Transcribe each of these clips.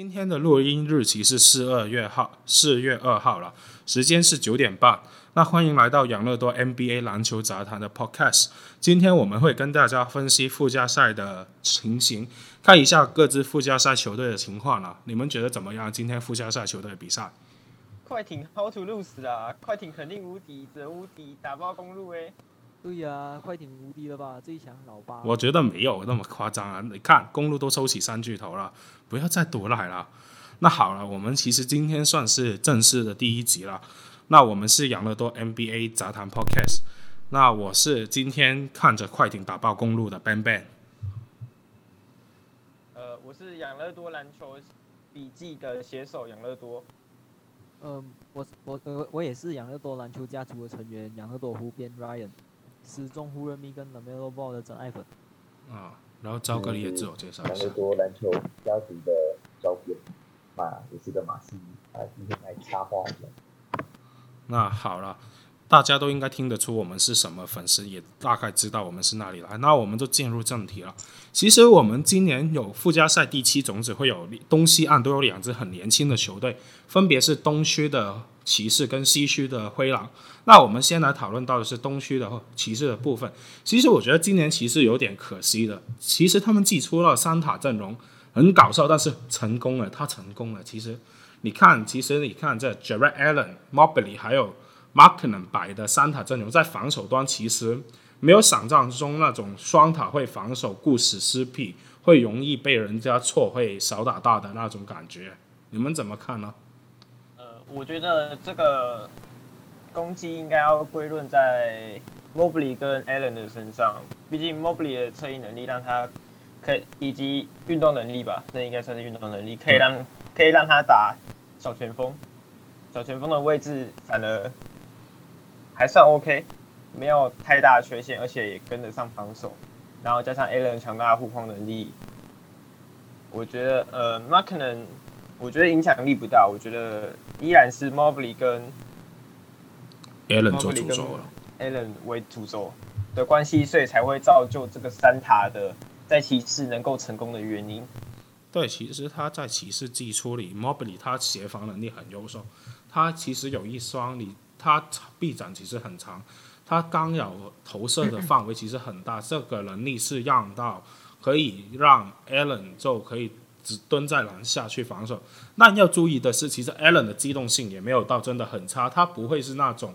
今天的录音日期是四二月号，四月二号了，时间是九点半。那欢迎来到养乐多 NBA 篮球杂谈的 Podcast。今天我们会跟大家分析附加赛的情形，看一下各支附加赛球队的情况了。你们觉得怎么样？今天附加赛球队比赛？快艇 How to lose 啊！快艇肯定无敌，则无敌，打爆公路诶。对呀、啊，快艇无敌了吧？最强老八。我觉得没有那么夸张啊！你看，公路都收起三巨头了，不要再躲来了。那好了，我们其实今天算是正式的第一集了。那我们是养乐多 NBA 杂谈 Podcast。那我是今天看着快艇打爆公路的 Ben Ben。呃，我是养乐多篮球笔记的写手养乐多。嗯、呃，我我我我也是养乐多篮球家族的成员，养乐多湖边 Ryan。始终湖人迷跟 LaMelo Ball 的真爱粉啊，然后赵哥你也自我介绍一下。多篮球家族的照片，马也是个马戏啊，今天来插话一下。那好了，大家都应该听得出我们是什么粉丝，也大概知道我们是哪里来。那我们就进入正题了。其实我们今年有附加赛第七种子，会有东西岸都有两支很年轻的球队，分别是东区的骑士跟西区的灰狼。那我们先来讨论到的是东区的骑士的部分。其实我觉得今年骑士有点可惜的，其实他们祭出了三塔阵容，很搞笑，但是成功了，他成功了。其实你看，其实你看这 Jarrett Allen、Mobley 还有 Markkanen 摆的三塔阵容，在防守端其实没有想象中那种双塔会防守顾此失彼，会容易被人家错会少打大的那种感觉。你们怎么看呢？呃，我觉得这个。攻击应该要归论在 Mobley 跟 Allen 的身上，毕竟 Mobley 的策应能力让他可以，以及运动能力吧，这应该算是运动能力，可以让可以让他打小前锋，小前锋的位置反而还算 OK，没有太大的缺陷，而且也跟得上防守，然后加上 Allen 强大的护框能力，我觉得呃 Markkanen 我觉得影响力不大，我觉得依然是 Mobley 跟 Allen 做主轴了，Allen 为主轴的关系，所以才会造就这个三塔的在骑士能够成功的原因。对，其实他在骑士季初里，Mobley 他协防能力很优秀，他其实有一双你，他臂展其实很长，他刚有投射的范围其实很大，这个能力是让到可以让 Allen 就可以只蹲在篮下去防守。那要注意的是，其实 Allen 的机动性也没有到真的很差，他不会是那种。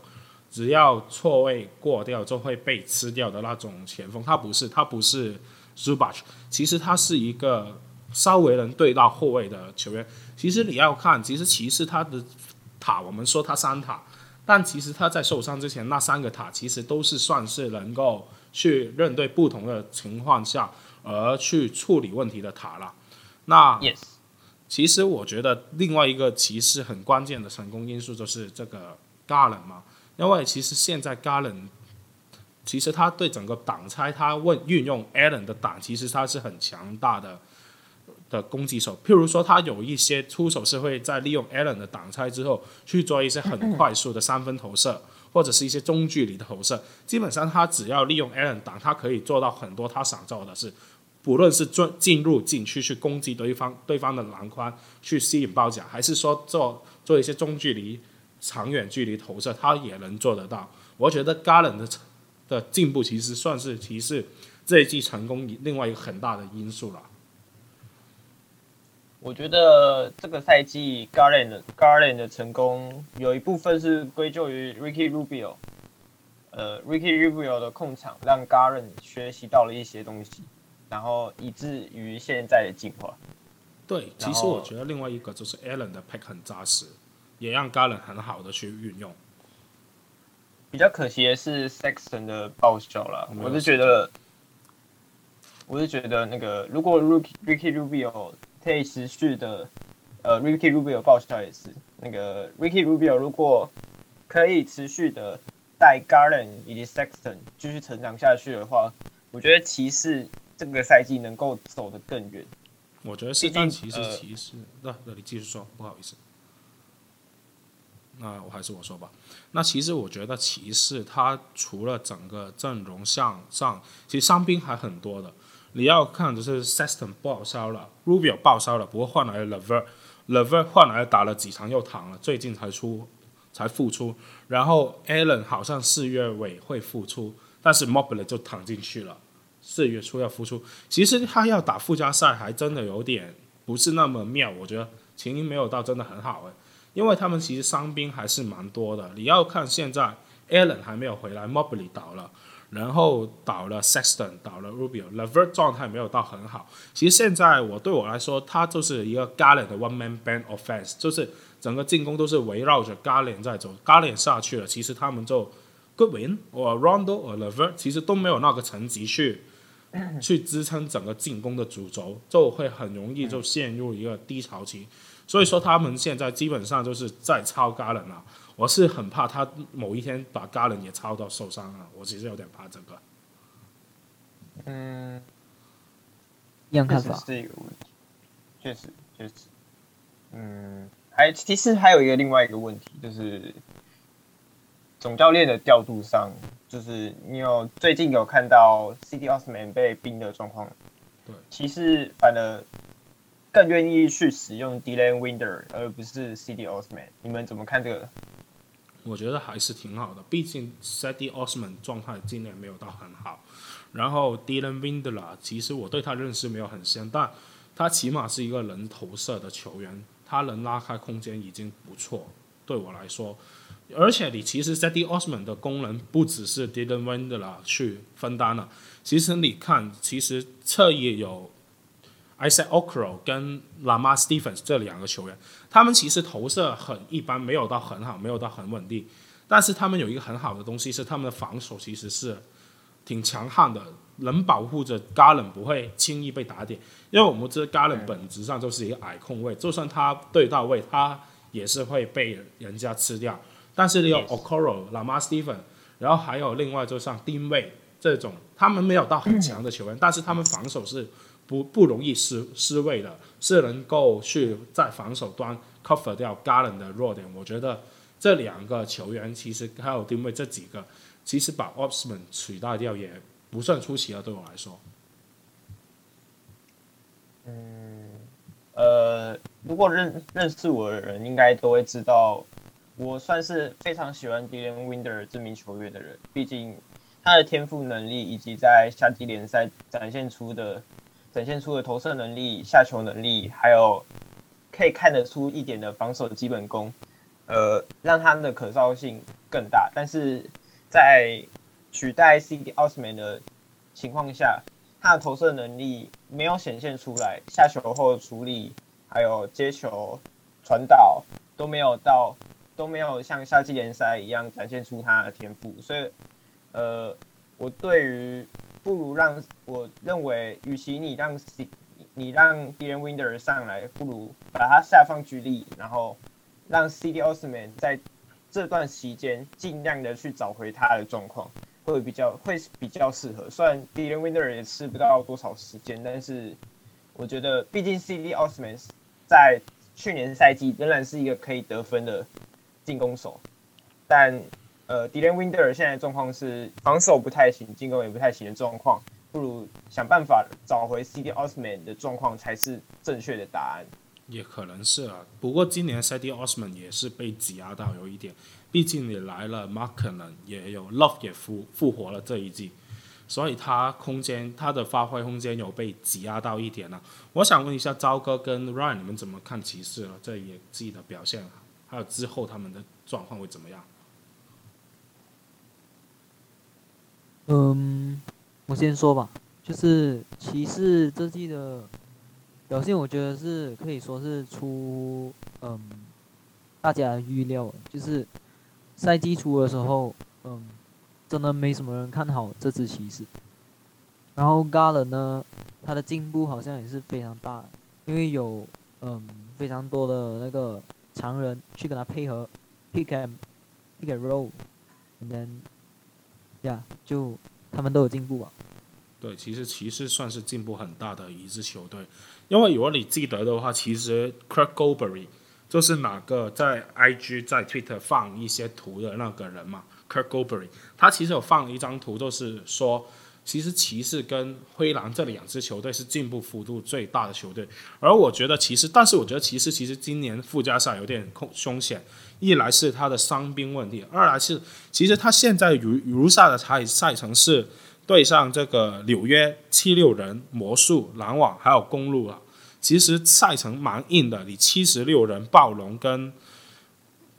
只要错位过掉就会被吃掉的那种前锋，他不是，他不是 Zubac，其实他是一个稍微能对到后卫的球员。其实你要看，其实骑士他的塔，我们说他三塔，但其实他在受伤之前那三个塔，其实都是算是能够去认对不同的情况下而去处理问题的塔了。那 Yes，其实我觉得另外一个骑士很关键的成功因素就是这个 Garland 嘛。因为其实现在 Garland 其实他对整个挡拆，他问运用 Allen 的挡，其实他是很强大的的攻击手。譬如说，他有一些出手是会在利用 Allen 的挡拆之后去做一些很快速的三分投射，或者是一些中距离的投射。基本上，他只要利用 Allen 挡，他可以做到很多他想做的事，不论是进进入禁区去攻击对方对方的篮筐，去吸引包夹，还是说做做一些中距离。长远距离投射，他也能做得到。我觉得 Garland 的的进步，其实算是骑士这一季成功另外一个很大的因素了。我觉得这个赛季 Garland Garland 的成功有一部分是归咎于 Ricky Rubio，呃，Ricky Rubio 的控场让 Garland 学习到了一些东西，然后以至于现在的进化。对，其实我觉得另外一个就是 Allen 的 pick 很扎实。也让 Garland 很好的去运用。比较可惜的是 Sexton 的报销了，我是觉得，我是觉得那个如果 Ricky Ricky Rubio 可以持续的，呃，Ricky Rubio 报销也是那个 Ricky Rubio 如果可以持续的带 Garland 以及 Sexton 继续成长下去的话，我觉得骑士这个赛季能够走得更远。我觉得是但骑士骑士，那那你继续说，不好意思。那我还是我说吧。那其实我觉得骑士他除了整个阵容向上，其实伤兵还很多的。你要看的是 Seston 报销了，Rubio 报销了，不过换来了 LeVert，LeVert 换来打了几场又躺了，最近才出才复出。然后 Allen 好像四月尾会复出，但是 Mobley 就躺进去了，四月初要复出。其实他要打附加赛还真的有点不是那么妙，我觉得情形没有到真的很好诶，因为他们其实伤兵还是蛮多的。你要看现在 Allen 还没有回来，Mobley 倒了。然后倒了 Sexton，倒了 Rubio，LeVert 状态没有到很好。其实现在我对我来说，他就是一个 Garland 的 one man band offense，就是整个进攻都是围绕着 Garland 在走。Garland 下去了，其实他们就 Goodwin 或 Rondo 或 LeVert 其实都没有那个层级去去支撑整个进攻的主轴，就会很容易就陷入一个低潮期。所以说他们现在基本上就是在抄 Garland 了。我是很怕他某一天把 Garland 也抄到受伤了，我其实有点怕这个。嗯，一样看法。是一个问题，确实确实。嗯，还其实还有一个另外一个问题，就是总教练的调度上，就是你有最近有看到 Cedi Osman 被冰的状况？对，其实反而更愿意去使用 Dylan Windler 而不是 Cedi Osman，你们怎么看这个？我觉得还是挺好的，毕竟 Cedi Osman 状态今年没有到很好，然后 Dylan Windler 其实我对他认识没有很深，但他起码是一个能投射的球员，他能拉开空间已经不错，对我来说。而且你其实 Cedi Osman 的功能不只是 Dylan Windler 去分担了，其实你看，其实侧翼有。Isaac Okoro 跟 Lamar Stevens 这两个球员，他们其实投射很一般，没有到很好，没有到很稳定。但是他们有一个很好的东西，是他们的防守其实是挺强悍的，能保护着 Garland 不会轻易被打点。因为我们知道 Garland 本质上就是一个矮控卫，就算他对到位，他也是会被人家吃掉。但是你有 Okoro、Lamar Stevens，然后还有另外就像 Dean Wade 这种，他们没有到很强的球员，但是他们防守是。不不容易失失位的，是能够去在防守端 cover 掉 Garland 的弱点。我觉得这两个球员其实还有丁位这几个，其实把 Opsman 取代掉也不算出奇了。对我来说，嗯，呃，如果认认识我的人应该都会知道，我算是非常喜欢 Dylan Winder 这名球员的人。毕竟他的天赋能力以及在夏季联赛展现出的。展现出的投射能力、下球能力，还有可以看得出一点的防守基本功，呃，让他们的可造性更大。但是在取代 C D Osman 的情况下，他的投射能力没有显现出来，下球后处理，还有接球、传导都没有到，都没有像夏季联赛一样展现出他的天赋。所以，呃，我对于。不如让我认为，与其你让 C 你让 Dylan Winder 上来，不如把他下放居力，然后让 C D Osman 在这段期间尽量的去找回他的状况，会比较会比较适合。虽然 Dylan Winder 也吃不到多少时间，但是我觉得，毕竟 C D Osman 在去年赛季仍然是一个可以得分的进攻手，但。呃，Dylan Winder 现在状况是防守不太行，进攻也不太行的状况，不如想办法找回 c d Osman 的状况才是正确的答案。也可能是啊，不过今年 c d Osman 也是被挤压到有一点，毕竟你来了 Marken，也有 Love 也复复活了这一季，所以他空间他的发挥空间有被挤压到一点了。我想问一下朝哥跟 Ryan，你们怎么看骑士了这一季的表现，还有之后他们的状况会怎么样？嗯，我先说吧，就是骑士这季的表现，我觉得是可以说是出嗯大家预料，就是赛季初的时候，嗯，真的没什么人看好这支骑士。然后 g a l a 呢，他的进步好像也是非常大，因为有嗯非常多的那个常人去跟他配合，pick and pick and roll，and then 呀，yeah, 就他们都有进步啊。对，其实骑士算是进步很大的一支球队，因为如果你记得的话，其实 Craig Goldberry 就是哪个在 IG 在 Twitter 放一些图的那个人嘛。Craig Goldberry 他其实有放一张图，就是说其实骑士跟灰狼这两支球队是进步幅度最大的球队，而我觉得骑士，但是我觉得骑士其实今年附加赛有点凶险，一来是他的伤兵问题，二来是其实他现在如如下的赛赛程是对上这个纽约七六人、魔术、篮网还有公路了，其实赛程蛮硬的，你七十六人暴龙跟。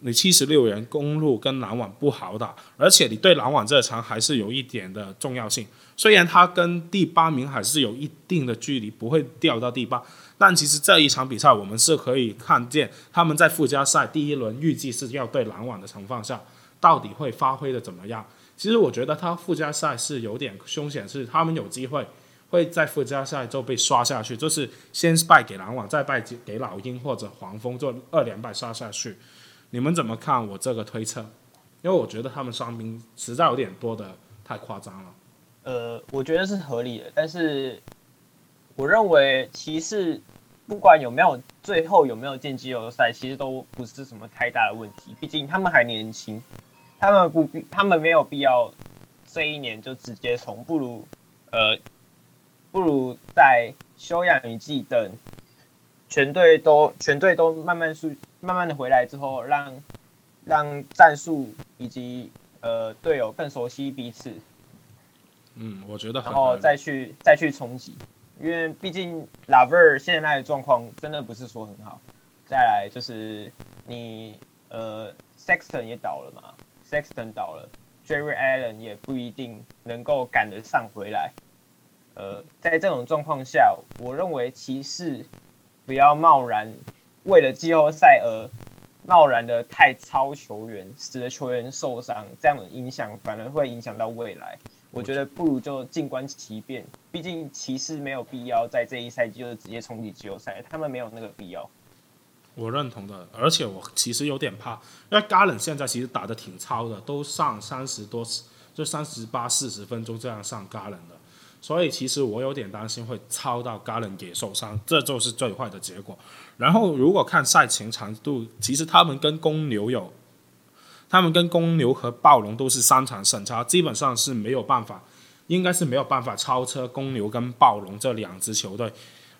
你七十六人公路跟篮网不好打，而且你对篮网这场还是有一点的重要性。虽然他跟第八名还是有一定的距离，不会掉到第八，但其实这一场比赛我们是可以看见他们在附加赛第一轮预计是要对篮网的情况下，到底会发挥的怎么样？其实我觉得他附加赛是有点凶险，是他们有机会会在附加赛就被刷下去，就是先败给篮网，再败给老鹰或者黄蜂，做二连败刷下去。你们怎么看我这个推测？因为我觉得他们伤兵实在有点多的太夸张了。呃，我觉得是合理的，但是我认为骑士不管有没有最后有没有进季后赛，其实都不是什么太大的问题。毕竟他们还年轻，他们不必，他们没有必要这一年就直接从，不如呃，不如在休养一季等。全队都全队都慢慢速慢慢的回来之后，让让战术以及呃队友更熟悉彼此。嗯，我觉得。然后再去再去冲击，因为毕竟 LeVert 现在的状况真的不是说很好。再来就是你呃 Sexton 也倒了嘛，Sexton 倒了，Jarrett Allen 也不一定能够赶得上回来。呃，在这种状况下，我认为骑士。不要贸然为了季后赛而贸然的太超球员，使得球员受伤，这样的影响反而会影响到未来。我觉得不如就静观其变，毕竟骑士没有必要在这一赛季就直接冲击季后赛，他们没有那个必要。我认同的，而且我其实有点怕，因为 Garland 现在其实打的挺超的，都上三十多，就三十八四十分钟这样上 Garland 的。所以其实我有点担心会超到 Garland 也受伤，这就是最坏的结果。然后如果看赛前长度，其实他们跟公牛有，他们跟公牛和暴龙都是三场胜差，基本上是没有办法，应该是没有办法超车公牛跟暴龙这两支球队。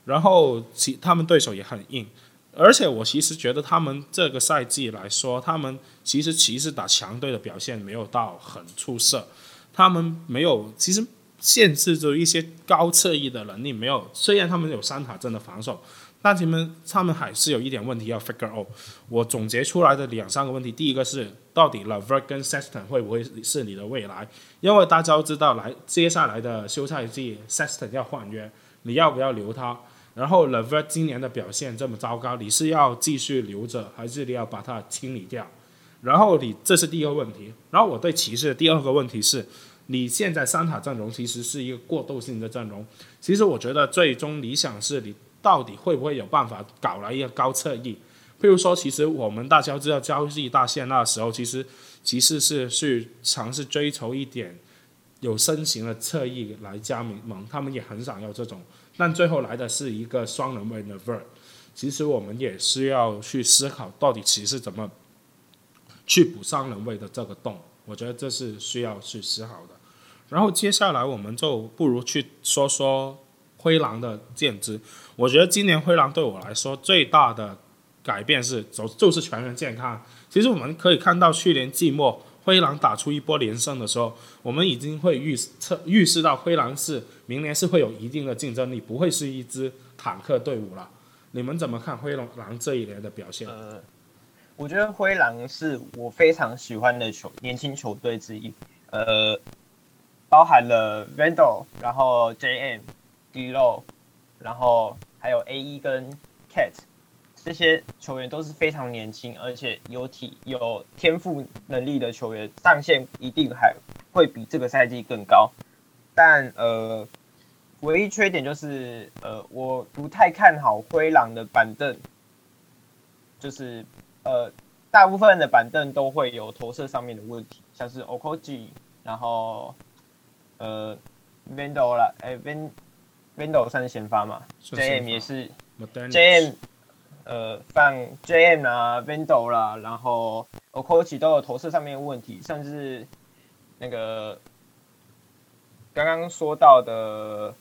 然后其他们对手也很硬，而且我其实觉得他们这个赛季来说，他们其实其实打强队的表现没有到很出色，他们没有其实。限制着一些高侧翼的能力没有，虽然他们有三塔阵的防守，但他们他们还是有一点问题要 figure out。我总结出来的两三个问题，第一个是到底 Lever 跟 Sexton 会不会是你的未来？因为大家都知道来接下来的休赛季 Sexton 要换约，你要不要留他？然后 Lever 今年的表现这么糟糕，你是要继续留着，还是你要把它清理掉？然后你这是第一个问题。然后我对骑士的第二个问题是。你现在三塔阵容其实是一个过渡性的阵容，其实我觉得最终理想是你到底会不会有办法搞来一个高侧翼？譬如说，其实我们大家知道交易大限那时候，其实骑士是去尝试追求一点有身形的侧翼来加盟，他们也很想要这种，但最后来的是一个双人位的 Ver。其实我们也是要去思考，到底骑士怎么去补双人位的这个洞。我觉得这是需要去思考的。然后接下来我们就不如去说说灰狼的建制。我觉得今年灰狼对我来说最大的改变是走就是全员健康。其实我们可以看到去年季末灰狼打出一波连胜的时候，我们已经会预测预示到灰狼是明年是会有一定的竞争力，不会是一支坦克队伍了。你们怎么看灰狼这一年的表现？呃，我觉得灰狼是我非常喜欢的球年轻球队之一。呃。包含了 Randle，然后 JM、D'Lo，然后还有 AE 跟 Cat 这些球员都是非常年轻，而且有体有天赋能力的球员，上限一定还会比这个赛季更高。但呃，唯一缺点就是呃，我不太看好灰狼的板凳，就是呃，大部分的板凳都会有投射上面的问题，像是 Okogie，然后。呃，Vando 啦，哎，Vando 算是先发嘛，JM 也是，JM，呃，放 JM 啊，Window 啦，然后 Okogie 都有投射上面的问题，甚至那个刚刚说到的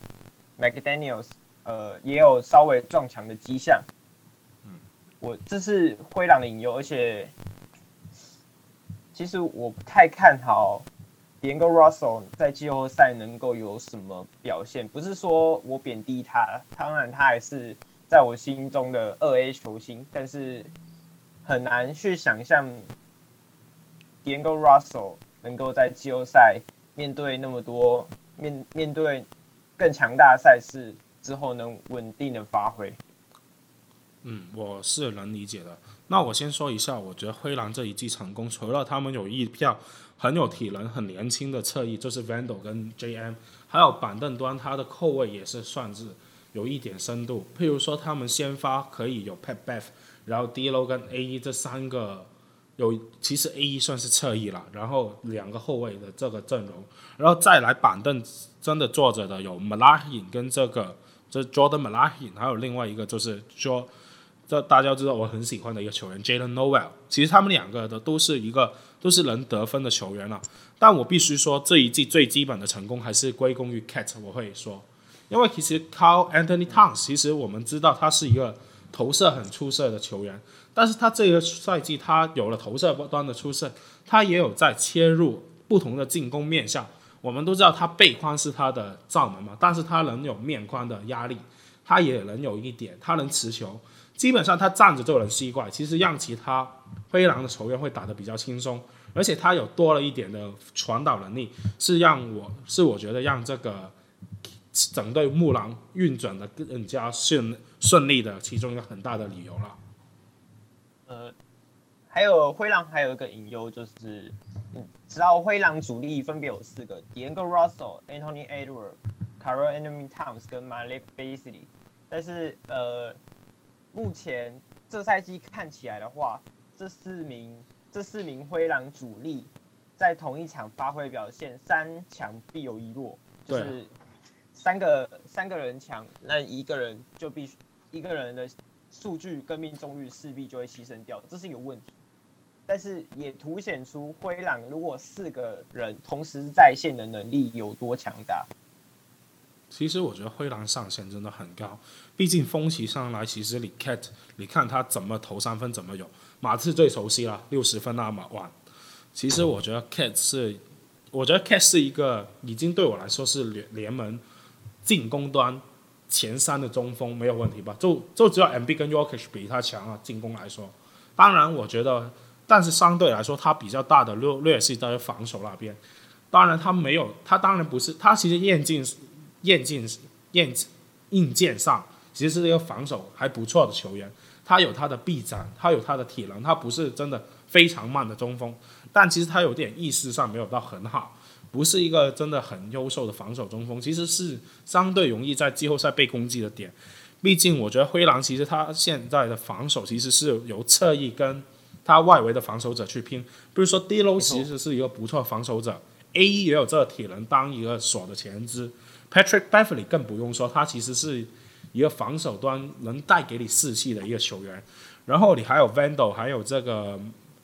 McDaniels，呃，也有稍微撞墙的迹象。嗯，我这是灰狼的引诱，而且其实我不太看好 Django Russell 在季后赛能够有什么表现。不是说我贬低他，当然他还是在我心中的二 A 球星，但是很难去想象 Django Russell 能够在季后赛。面对那么多面面对更强大的赛事之后，能稳定的发挥。嗯，我是能理解的。那我先说一下，我觉得灰狼这一季成功，除了他们有一票很有体能、很年轻的侧翼，就是 Vando 跟 JM，还有板凳端他的后卫也是算是有一点深度。譬如说，他们先发可以有 Pat Bev，然后 D'Lo 跟 AE 这三个。有，其实 A 一算是侧翼了，然后两个后卫的这个阵容，然后再来板凳真的坐着的有 Malahin 跟这个这 Jordan m a l a h i 还有另外一个就是说，这大家知道我很喜欢的一个球员 Jaylen Nowell，其实他们两个的都是一个都是能得分的球员了，但我必须说这一季最基本的成功还是归功于 Cat，我会说，因为其实 Carl Anthony Towns 其实我们知道他是一个投射很出色的球员。但是他这个赛季，他有了投射端的出色，他也有在切入不同的进攻面向。我们都知道他背宽是他的罩门嘛，但是他能有面宽的压力，他也能有一点，他能持球，基本上他站着就能吸怪。其实让其他灰狼的球员会打得比较轻松，而且他有多了一点的传导能力，是让我是我觉得让这个整队木狼运转的更加顺顺利的其中一个很大的理由了。呃，还有灰狼还有一个隐忧就是，嗯，知道灰狼主力分别有四个：，Django Russell、Anthony Edwards、Karl-Anthony Towns 跟 Malik Beasley。但是呃，目前这赛季看起来的话，这四名这四名灰狼主力在同一场发挥表现，三强必有一弱，就是三个三个人强，那一个人就必须一个人的。数据跟命中率势必就会牺牲掉，这是一个问题。但是也凸显出灰狼如果四个人同时在线的能力有多强大。其实我觉得灰狼上限真的很高，毕竟风奇上来，其实你 Cat，你看他怎么投三分怎么有。马刺最熟悉了，六十分那么晚。其实我觉得 Cat 是，我觉得 Cat 是一个已经对我来说是联联盟进攻端。前三的中锋没有问题吧？就就只有 MB 跟 YOKISH 比他强啊，进攻来说。当然，我觉得，但是相对来说，他比较大的劣劣势在于防守那边。当然，他没有，他当然不是，他其实硬件、硬件、硬硬件上其实是一个防守还不错的球员。他有他的臂展，他有他的体能，他不是真的非常慢的中锋，但其实他有点意识上没有到很好。不是一个真的很优秀的防守中锋，其实是相对容易在季后赛被攻击的点。毕竟我觉得灰狼其实他现在的防守其实是由侧翼跟他外围的防守者去拼。比如说 D Low 其实是一个不错的防守者，A 一也有这个体能当一个锁的前肢。Patrick Beverley 更不用说，他其实是一个防守端能带给你士气的一个球员。然后你还有 Vando，还有这个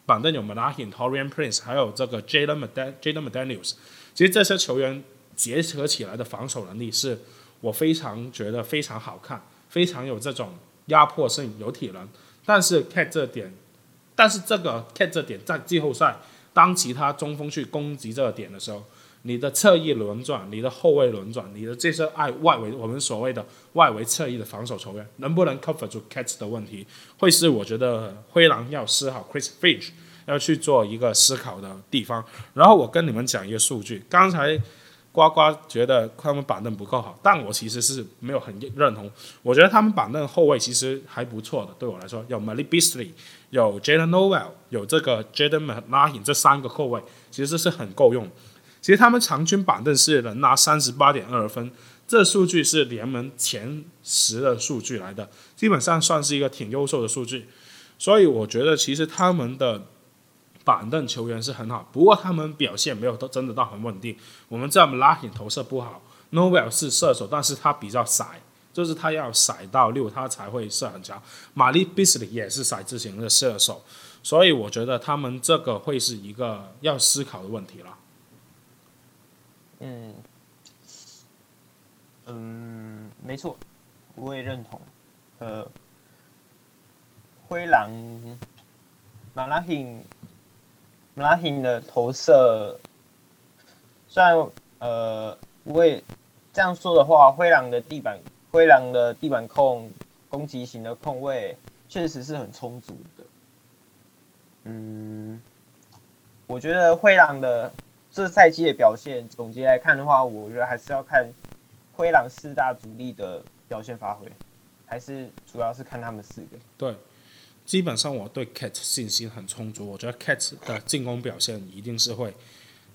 板凳有 Malachi、Taurean Prince，还有这个 Jalen McDaniels。其实这些球员结合起来的防守能力是我非常觉得非常好看，非常有这种压迫性、有体能。但是 Cat 这点，但是这个 Cat 这点在季后赛，当其他中锋去攻击这个点的时候，你的侧翼轮转、你的后卫轮转、你的这些外外围，我们所谓的外围侧翼的防守球员，能不能 cover 住 catch 的问题，会是我觉得灰狼要思考 Chris Finch。要去做一个思考的地方，然后我跟你们讲一个数据。刚才呱呱觉得他们板凳不够好，但我其实是没有很认同。我觉得他们板凳后卫其实还不错的，对我来说有 Malik Beasley，有 Jaden Noel，有这个 Jaden McMahon 这三个后卫其实是很够用。其实他们场均板凳是能拿三十八点二分，这数据是联盟前十的数据来的，基本上算是一个挺优秀的数据。所以我觉得其实他们的。板凳球员是很好，不过他们表现没有都真的到很稳定。我们知道拉辛投射不好，Novel 是射手，但是他比较骰，就是他要甩到六，他才会射很强。Malik Beasley 也是骰子型的射手，所以我觉得他们这个会是一个要思考的问题了。嗯，嗯，没错，我也认同。呃，灰狼马拉辛马拉辛的投射，虽然呃，我也这样说的话，灰狼的地板灰狼的地板控攻击型的控卫确实是很充足的。嗯，我觉得灰狼的这赛季的表现，总结来看的话，我觉得还是要看灰狼四大主力的表现发挥。还是主要是看他们四个。对，基本上我对 Cat 信心很充足。我觉得 Cat 的进攻表现一定是会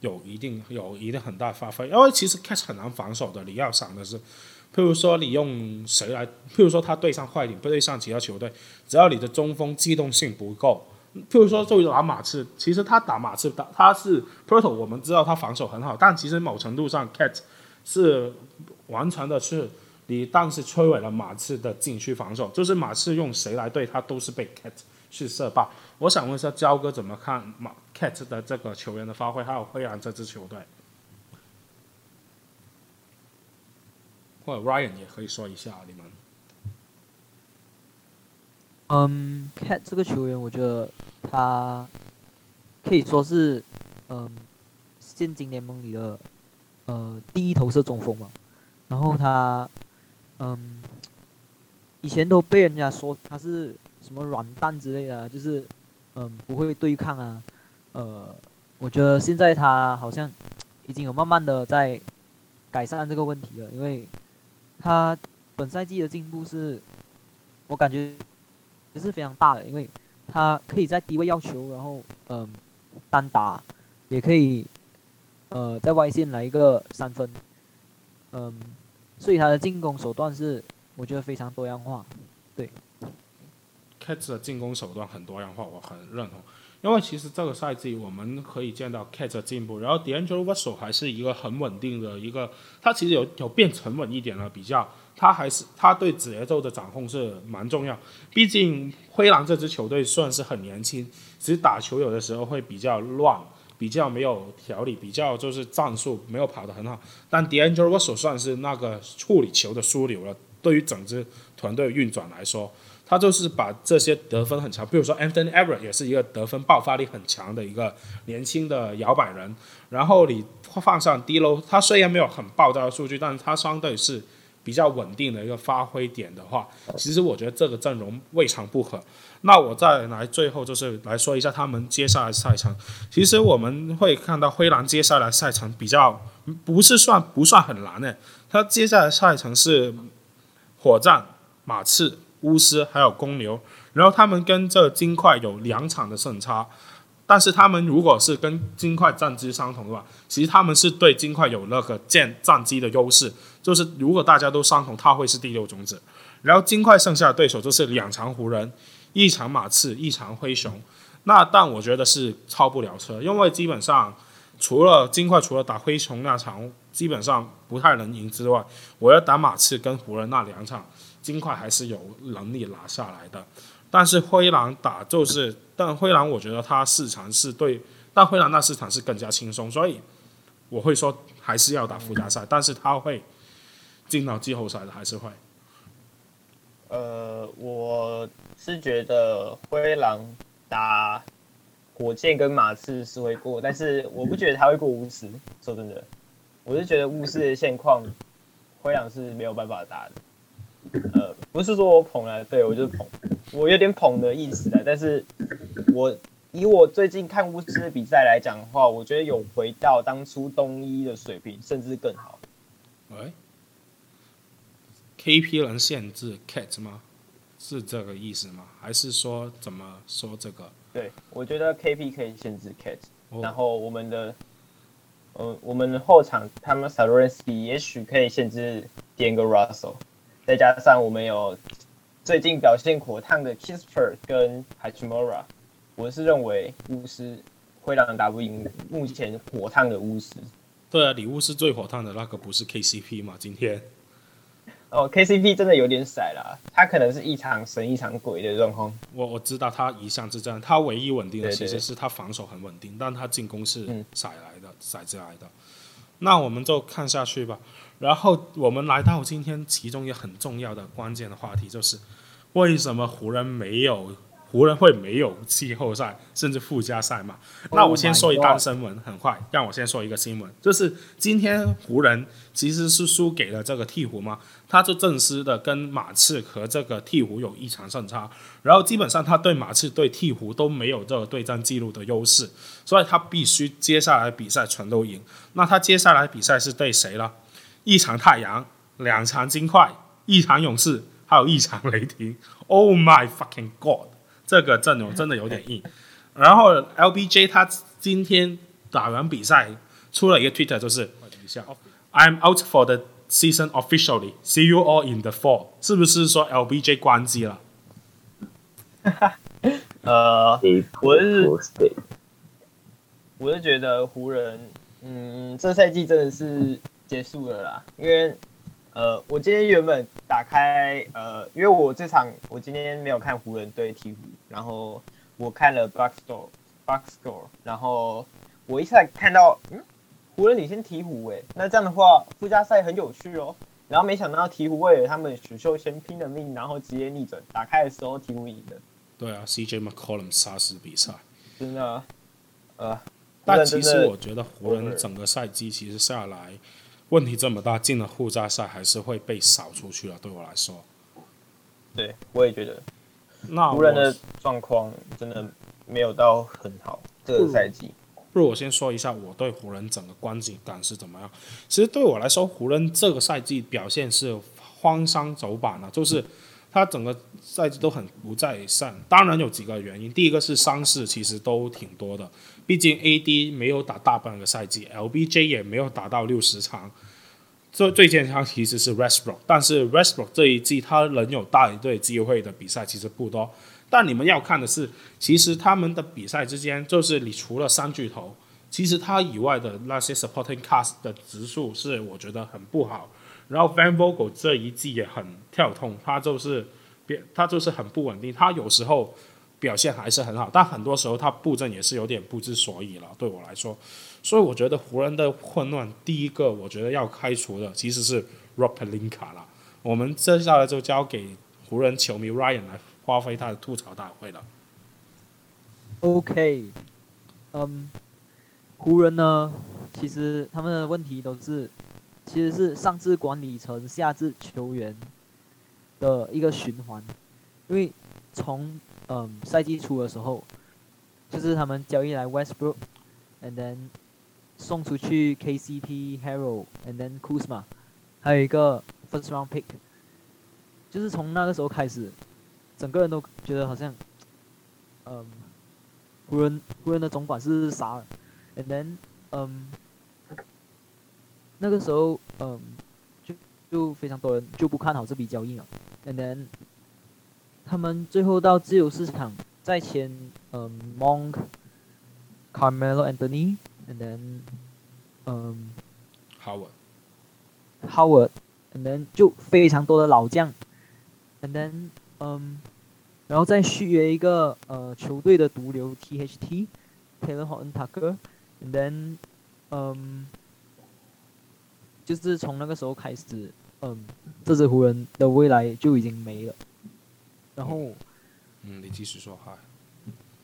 有一定有一定很大发挥，因为其实 Cat 很难防守的。你要想的是，譬如说你用谁来，譬如说他对上快艇，不对上其他球队，只要你的中锋机动性不够，譬如说作为打马刺，其实他打马刺打他是 Poeltl，我们知道他防守很好，但其实某程度上 Cat 是完全的是。你当时摧毁了马刺的禁区防守，就是马刺用谁来对他都是被 Cat 去射爆。我想问一下焦哥怎么看马 Cat 的这个球员的发挥，还有灰狼这支球队，或者 Ryan 也可以说一下你们。嗯，Cat 这个球员，我觉得他可以说是嗯现今联盟里的呃第一投射中锋嘛，然后他。嗯，以前都被人家说他是什么软蛋之类的，就是嗯不会对抗啊。呃，我觉得现在他好像已经有慢慢的在改善这个问题了，因为他本赛季的进步是，我感觉也是非常大的，因为他可以在低位要球，然后嗯单打，也可以呃在外线来一个三分，嗯。所以他的进攻手段是，我觉得非常多样化，对。Cat 的进攻手段很多样化，我很认同。因为其实这个赛季我们可以见到 Cat 的进步，然后 D'Angelo Russell 还是一个很稳定的一个，他其实有有变沉稳一点了，比较他还是他对节奏的掌控是蛮重要。毕竟灰狼这支球队算是很年轻，其实打球有的时候会比较乱。比较没有条理，比较就是战术没有跑得很好。但 d a n g e l Russell 算是那个处理球的枢纽了。对于整支团队运转来说，他就是把这些得分很强，比如说 Anthony Edwards 也是一个得分爆发力很强的一个年轻的摇摆人。然后你放上 D'Lo，他虽然没有很爆炸的数据，但是他相对是比较稳定的一个发挥点的话，其实我觉得这个阵容未尝不可。那我再来最后就是来说一下他们接下来赛程。其实我们会看到灰狼接下来赛程比较不是算不算很难呢？他接下来赛程是火战、马刺、巫师还有公牛，然后他们跟这金块有两场的胜差。但是他们如果是跟金块战绩相同的话，其实他们是对金块有那个战战绩的优势。就是如果大家都相同，他会是第六种子。然后金块剩下的对手就是两场湖人。一场马刺，一场灰熊，那但我觉得是超不了车，因为基本上除了金块，除了打灰熊那场基本上不太能赢之外，我要打马刺跟湖人那两场，金块还是有能力拿下来的。但是灰狼打就是，但灰狼我觉得他市场是对，但灰狼那市场是更加轻松，所以我会说还是要打附加赛，但是他会进到季后赛的，还是会。呃，我是觉得灰狼打火箭跟马刺是会过，但是我不觉得他会过巫师。说真的，我是觉得巫师的现况，灰狼是没有办法打的。呃，不是说我捧了，对，我就是捧，我有点捧的意思的。但是我以我最近看巫师的比赛来讲的话，我觉得有回到当初东一的水平，甚至更好。喂。KP 能限制 Cat 吗？是这个意思吗？还是说怎么说这个？对，我觉得 KP 可以限制 Cat，、哦、然后我们的，呃，我们的后场他们 Satoransky 也许可以限制 D'Angelo Russell，再加上我们有最近表现火烫的 Kispert 跟 Hachimura，我是认为巫师会让人打不赢目前火烫的巫师。对啊，礼物是最火烫的那个，不是 KCP 吗？今天。哦，KCP 真的有点骰了，他可能是一场神一场鬼的状况。我我知道他一向是这样，他唯一稳定的其实是他防守很稳定，但他进攻是骰来的，骰子来的。那我们就看下去吧。然后我们来到今天其中一个很重要的关键的话题，就是为什么湖人没有？湖人会没有季后赛，甚至附加赛嘛？Oh、那我先说一单新闻，很快，让我先说一个新闻，就是今天湖人其实是输给了这个鹈鹕嘛，他就正式的跟马刺和这个鹈鹕有一场胜差，然后基本上他对马刺对鹈鹕都没有这个对战记录的优势，所以他必须接下来比赛全都赢。那他接下来比赛是对谁呢？一场太阳，两场金块，一场勇士，还有一场雷霆。Oh my fucking god！这个阵容真的有点硬，然后 LBJ 他今天打完比赛出了一个 Twitter，就是 I'm out for the season officially. See you all in the fall。是不是说 LBJ 关机了？呃，我是我是觉得湖人，嗯，这赛季真的是结束了啦，因为。呃，我今天原本打开，呃，因为我这场我今天没有看湖人对鹈鹕，然后我看了 box score box score，然后我一下看到，嗯，湖人领先鹈鹕，哎，那这样的话附加赛很有趣哦。然后没想到鹈鹕为了他们选秀先拼了命，然后直接逆转，打开的时候鹈鹕赢的。对啊，CJ McCollum 杀死比赛，真的，呃，但其实我觉得湖人整个赛季其实下来。问题这么大，进了附加赛还是会被扫出去了。对我来说，对，我也觉得。那湖人的状况真的没有到很好，这个赛季。不如我先说一下我对湖人整个观感是怎么样。其实对我来说，湖人这个赛季表现是荒山走板了，就是。他整个赛季都很不在线，当然有几个原因。第一个是伤势，其实都挺多的。毕竟 AD 没有打大半个赛季，LBJ 也没有打到六十场。最最健康其实是 Westbrook，但是 Westbrook 这一季他能有带队机会的比赛其实不多。但你们要看的是，其实他们的比赛之间，就是你除了三巨头，其实他以外的那些 supporting cast 的指数是我觉得很不好。然后 Van Vogel 这一季也很跳痛，他就是别他就是很不稳定，他有时候表现还是很好，但很多时候他布阵也是有点不知所以了。对我来说，所以我觉得湖人的混乱，第一个我觉得要开除的其实是 Rob Pelinka 了。我们接下来就交给湖人球迷 Ryan 来发挥他的吐槽大会了。OK，嗯、湖人呢，其实他们的问题都是。其实是上至管理层，下至球员的一个循环，因为从嗯赛季初的时候，就是他们交易来 Westbrook，and then 送出去 KCP、Harrell，and then Kuzma，还有一个 first round pick，就是从那个时候开始，整个人都觉得好像，嗯，湖人湖人的总管是傻，and then 嗯。那个时候，嗯，就就非常多人就不看好这笔交易了。And then，他们最后到自由市场再签，嗯，Monk、Carmelo Anthony，and then，嗯，Howard，Howard，and then 就非常多的老将，and then，嗯，然后再续约一个呃球队的毒瘤 THT，Talen Horton-Tucker，and then，嗯。就是从那个时候开始，嗯，这支湖人的未来就已经没了。然后，嗯，你继续说哈。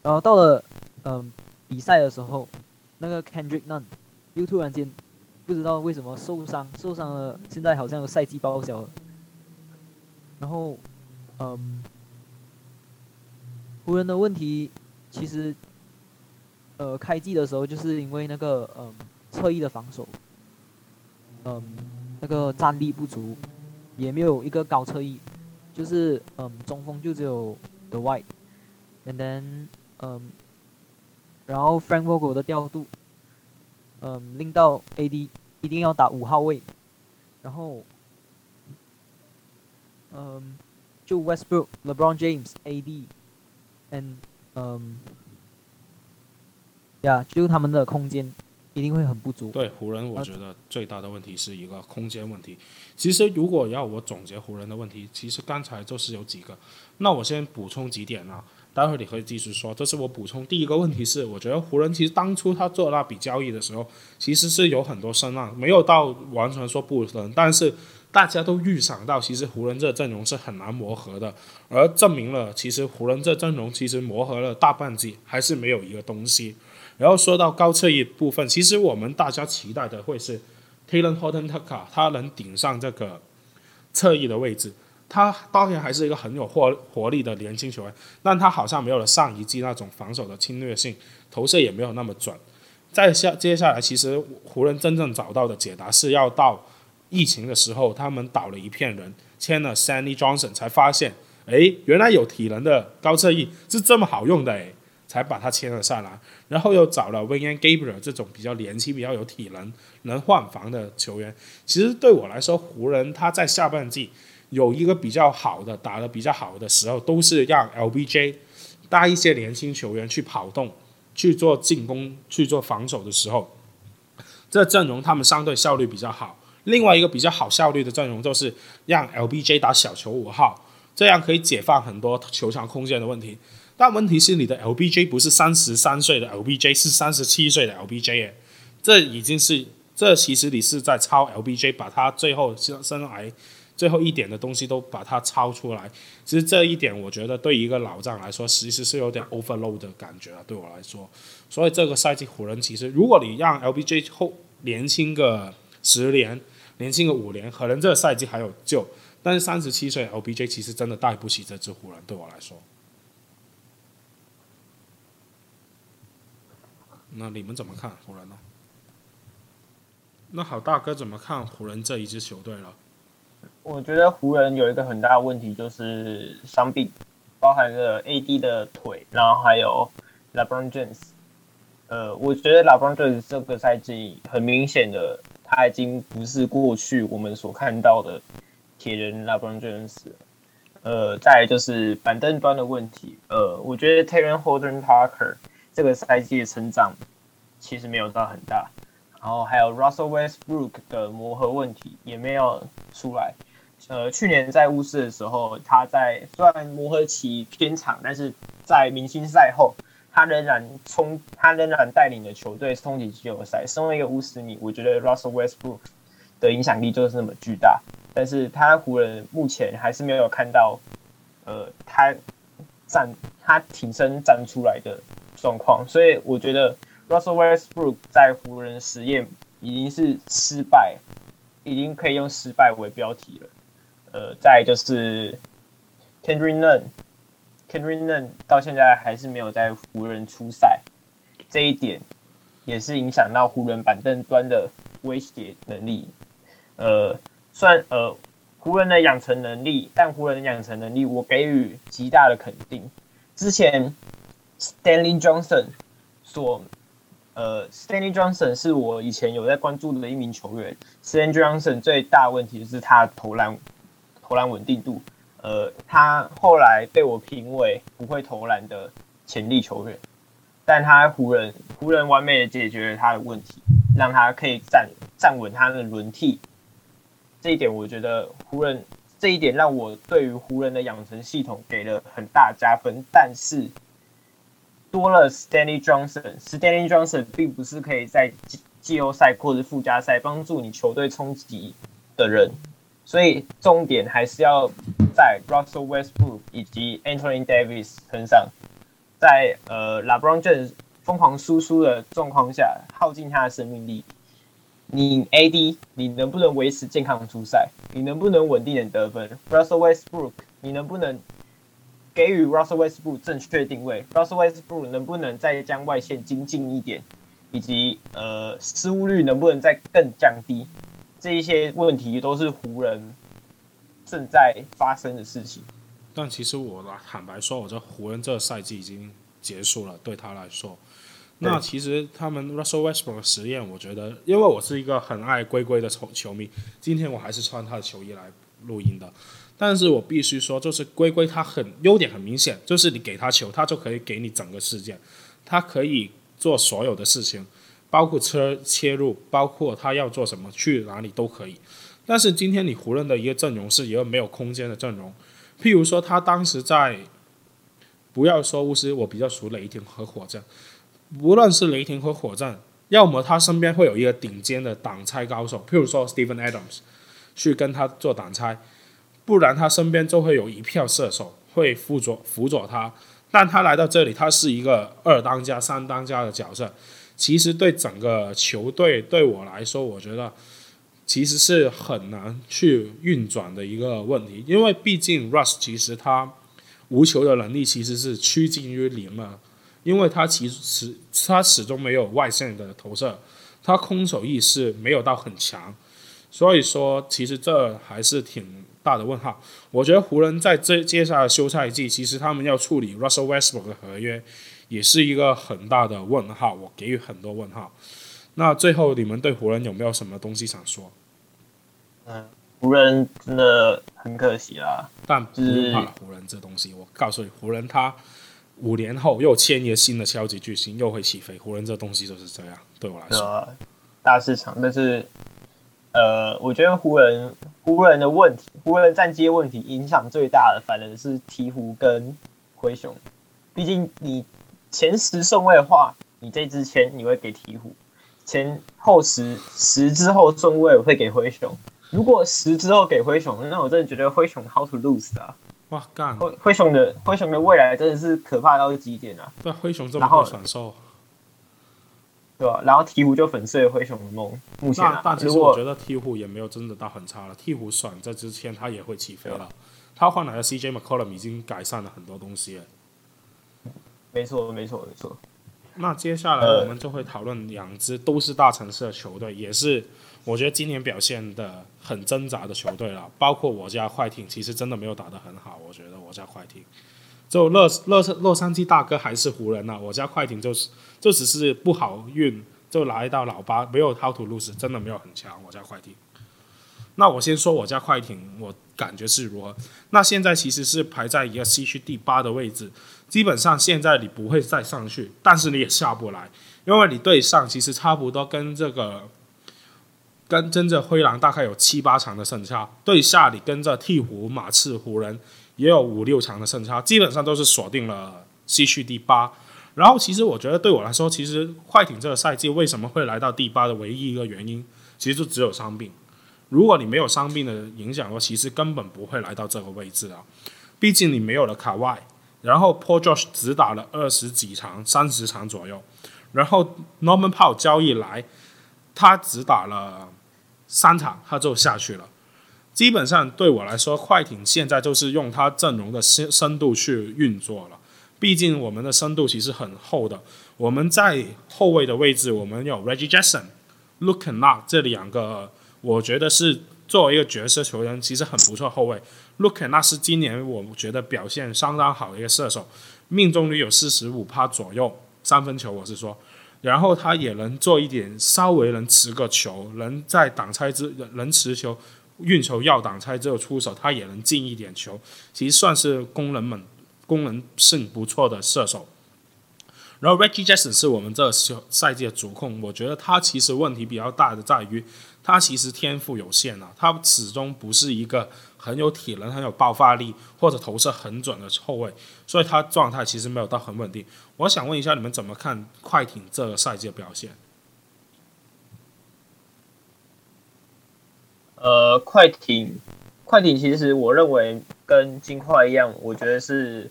然后到了，嗯，比赛的时候，那个 Kendrick Nunn 又突然间不知道为什么受伤，受伤了，现在好像有赛季报销了。然后，嗯，湖人的问题其实，呃，开季的时候就是因为那个，嗯，侧翼的防守。嗯，那个战力不足，也没有一个高侧翼，就是嗯中锋就只有 The White，and then 嗯，然后 Frank Vogel 的调度，嗯令到 AD 一定要打五号位，然后嗯就 Westbrook、LeBron James、AD，and 嗯呀，就他们的空间。一定会很不足。对湖人，我觉得最大的问题是一个空间问题。其实，如果要我总结湖人的问题，其实刚才就是有几个。那我先补充几点啊。待会儿你可以继续说。这是我补充。第一个问题是，我觉得湖人其实当初他做那笔交易的时候，其实是有很多声浪，没有到完全说不能，但是大家都预想到，其实湖人这阵容是很难磨合的，而证明了其实湖人这阵容其实磨合了大半季，还是没有一个东西。然后说到高侧翼部分，其实我们大家期待的会是 Talen Horton-Tucker，他能顶上这个侧翼的位置。他当然还是一个很有活活力的年轻球员，但他好像没有了上一季那种防守的侵略性，投射也没有那么准。再下接下来，其实湖人真正找到的解答是要到疫情的时候，他们倒了一片人，签了 Sandy Johnson，才发现，诶，原来有体能的高侧翼是这么好用的诶，才把他签了下来。然后又找了 Wenyen Gabriel 这种比较年轻、比较有体能、能换防的球员。其实对我来说，湖人他在下半季。有一个比较好的打得比较好的时候，都是让 LBJ 带一些年轻球员去跑动、去做进攻、去做防守的时候，这阵容他们相对效率比较好。另外一个比较好效率的阵容就是让 LBJ 打小球五号，这样可以解放很多球场空间的问题。但问题是你的 LBJ 不是三十三岁的 LBJ，是三十七岁的 LBJ 耶，这已经是这其实你是在抄 LBJ，把他最后生生涯。最后一点的东西都把它抄出来，其实这一点我觉得对一个老将来说，其实是有点 overload 的感觉了。对我来说，所以这个赛季湖人其实，如果你让 LBJ 后年轻个十年，年轻个五年，可能这个赛季还有救。但是三十七岁 LBJ 其实真的带不起这支湖人，对我来说。那你们怎么看湖人呢？那好大哥怎么看湖人这一支球队了？我觉得湖人有一个很大的问题，就是伤病，包含了 AD 的腿，然后还有 LeBron James。呃，我觉得 LeBron James 这个赛季很明显的，他已经不是过去我们所看到的铁人 LeBron James。呃，再就是板凳端的问题。呃，我觉得 Talen Holden Parker 这个赛季的成长其实没有到很大，然后还有 Russell Westbrook 的磨合问题也没有出来。呃，去年在乌市的时候，他在虽然磨合期偏长，但是在明星赛后，他仍然冲，他仍然带领的球队冲击季后赛。身为一个巫师迷，我觉得 Russell Westbrook 的影响力就是那么巨大。但是他湖人目前还是没有看到，呃，他站他挺身站出来的状况，所以我觉得 Russell Westbrook 在湖人实验已经是失败，已经可以用失败为标题了。呃，再就是 Kendrick Nunn，Kendrick Nunn 到现在还是没有在湖人出赛，这一点也是影响到湖人板凳端的威胁能力。呃，算呃湖人的养成能力，但湖人的养成能力我给予极大的肯定。之前 Stanley Johnson 所呃 Stanley Johnson 是我以前有在关注的一名球员。Stanley Johnson 最大问题就是他投篮。投篮稳定度，呃，他后来被我评为不会投篮的潜力球员，但他湖人湖人完美的解决了他的问题，让他可以站站稳他的轮替，这一点我觉得湖人这一点让我对于湖人的养成系统给了很大加分，但是多了 Stanley Johnson，Stanley Johnson 并不是可以在季季后赛或者附加赛帮助你球队冲击的人。所以重点还是要在 Russell Westbrook 以及 Anthony Davis 身上，在呃 LeBron James 疯狂输出的状况下，耗尽他的生命力。你 AD 你能不能维持健康出赛？你能不能稳定的得分？Russell Westbrook 你能不能给予 Russell Westbrook 正确定位？Russell Westbrook 能不能再将外线精进一点？以及呃失误率能不能再更降低？这一些问题都是湖人正在发生的事情。但其实我坦白说，我这湖人这个赛季已经结束了，对他来说。那其实他们 Russell Westbrook 的实验，我觉得，因为我是一个很爱龟龟的球球迷，今天我还是穿他的球衣来录音的。但是我必须说，就是龟龟他很优点很明显，就是你给他球，他就可以给你整个世界，他可以做所有的事情。包括车切入，包括他要做什么，去哪里都可以。但是今天你湖人的一个阵容是一个没有空间的阵容。譬如说，他当时在不要说巫师，我比较熟雷霆和火箭。无论是雷霆和火箭，要么他身边会有一个顶尖的挡拆高手，譬如说 Steven Adams，去跟他做挡拆，不然他身边就会有一票射手会辅佐辅佐他。但他来到这里，他是一个二当家、三当家的角色，其实对整个球队对我来说，我觉得其实是很难去运转的一个问题，因为毕竟 Russ 其实他无球的能力其实是趋近于零了，因为他其实他始终没有外线的投射，他空手意识没有到很强，所以说其实这还是挺。大的问号，我觉得湖人在这接下来休赛季，其实他们要处理 Russell Westbrook 的合约，也是一个很大的问号。我给予很多问号。那最后，你们对湖人有没有什么东西想说？嗯，湖人真的很可惜啦。但不用怕，湖人这东西，我告诉你，湖人他五年后又签一个新的超级巨星，又会起飞。湖人这东西就是这样，对我来说，啊、大市场，但是。呃，我觉得湖人湖人的问题，湖人战绩的问题影响最大的，反而是鹈鹕跟灰熊。毕竟你前十顺位的话，你这支签你会给鹈鹕；前后十十之后顺位我会给灰熊。如果十之后给灰熊，那我真的觉得灰熊 how to lose 啊！哇，干！灰灰熊的灰熊的未来真的是可怕到极点啊！对，灰熊这么会选秀。对吧？然后鹈鹕就粉碎了灰熊的梦。目前、啊，但其实我觉得鹈鹕也没有真的到很差了。鹈鹕选在之前，他也会起飞了。他换来的 CJ McCollum 已经改善了很多东西了。没错，没错，没错。那接下来我们就会讨论两支都是大城市的球队，也是我觉得今年表现的很挣扎的球队了。包括我家快艇，其实真的没有打得很好。我觉得我家快艇。就洛洛洛杉矶大哥还是湖人呐、我家快艇就是就只是不好运，就来到老八，没有 how to lose，真的没有很强。我家快艇，那我先说我家快艇，我感觉是如何？那现在其实是排在一个西区第八的位置，基本上现在你不会再上去，但是你也下不来，因为你对上其实差不多跟这个跟跟着灰狼大概有七八场的胜差，对下你跟着鹈鹕、马刺、湖人。也有五六场的胜差，基本上都是锁定了西区第八。然后，其实我觉得对我来说，其实快艇这个赛季为什么会来到第八的唯一一个原因，其实就只有伤病。如果你没有伤病的影响的话，其实根本不会来到这个位置啊。毕竟你没有了卡外，然后 Paul George 只打了二十几场、三十场左右，然后 Norman Powell 交易来，他只打了三场，他就下去了。基本上对我来说，快艇现在就是用它阵容的深深度去运作了。毕竟我们的深度其实很厚的。我们在后卫的位置，我们有 Reggie Jackson、Luke Kennard 这两个，我觉得是作为一个角色球员，其实很不错后卫。Luke Kennard 是今年我觉得表现相当好的一个射手，命中率有四十五趴左右，三分球我是说。然后他也能做一点，稍微能持个球，能在挡拆之能持球。运球要挡拆之后出手，他也能进一点球，其实算是功能猛、功能性不错的射手。然后 Reggie Jackson 是我们这个赛季的主控，我觉得他其实问题比较大的在于，他其实天赋有限啊，他始终不是一个很有体能、很有爆发力或者投射很准的后卫，所以他状态其实没有到很稳定。我想问一下，你们怎么看快艇这个赛季的表现？呃，快艇，快艇其实我认为跟金块一样，我觉得是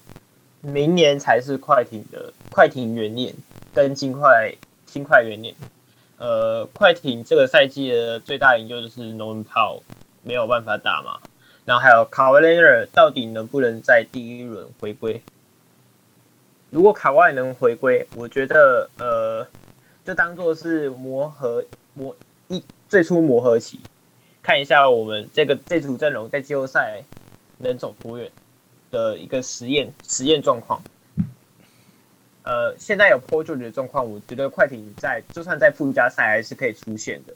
明年才是快艇的快艇元年，跟金块金块元年。呃，快艇这个赛季的最大赢就是龙人炮没有办法打嘛，然后还有卡瓦雷尔到底能不能在第一轮回归？如果卡外能回归，我觉得呃，就当做是磨合磨一最初磨合期。看一下我们这个这组阵容在季后赛能走多远的一个实验实验状况。呃，现在有 Paul George 的状况，我觉得快艇在就算在附加赛还是可以出现的。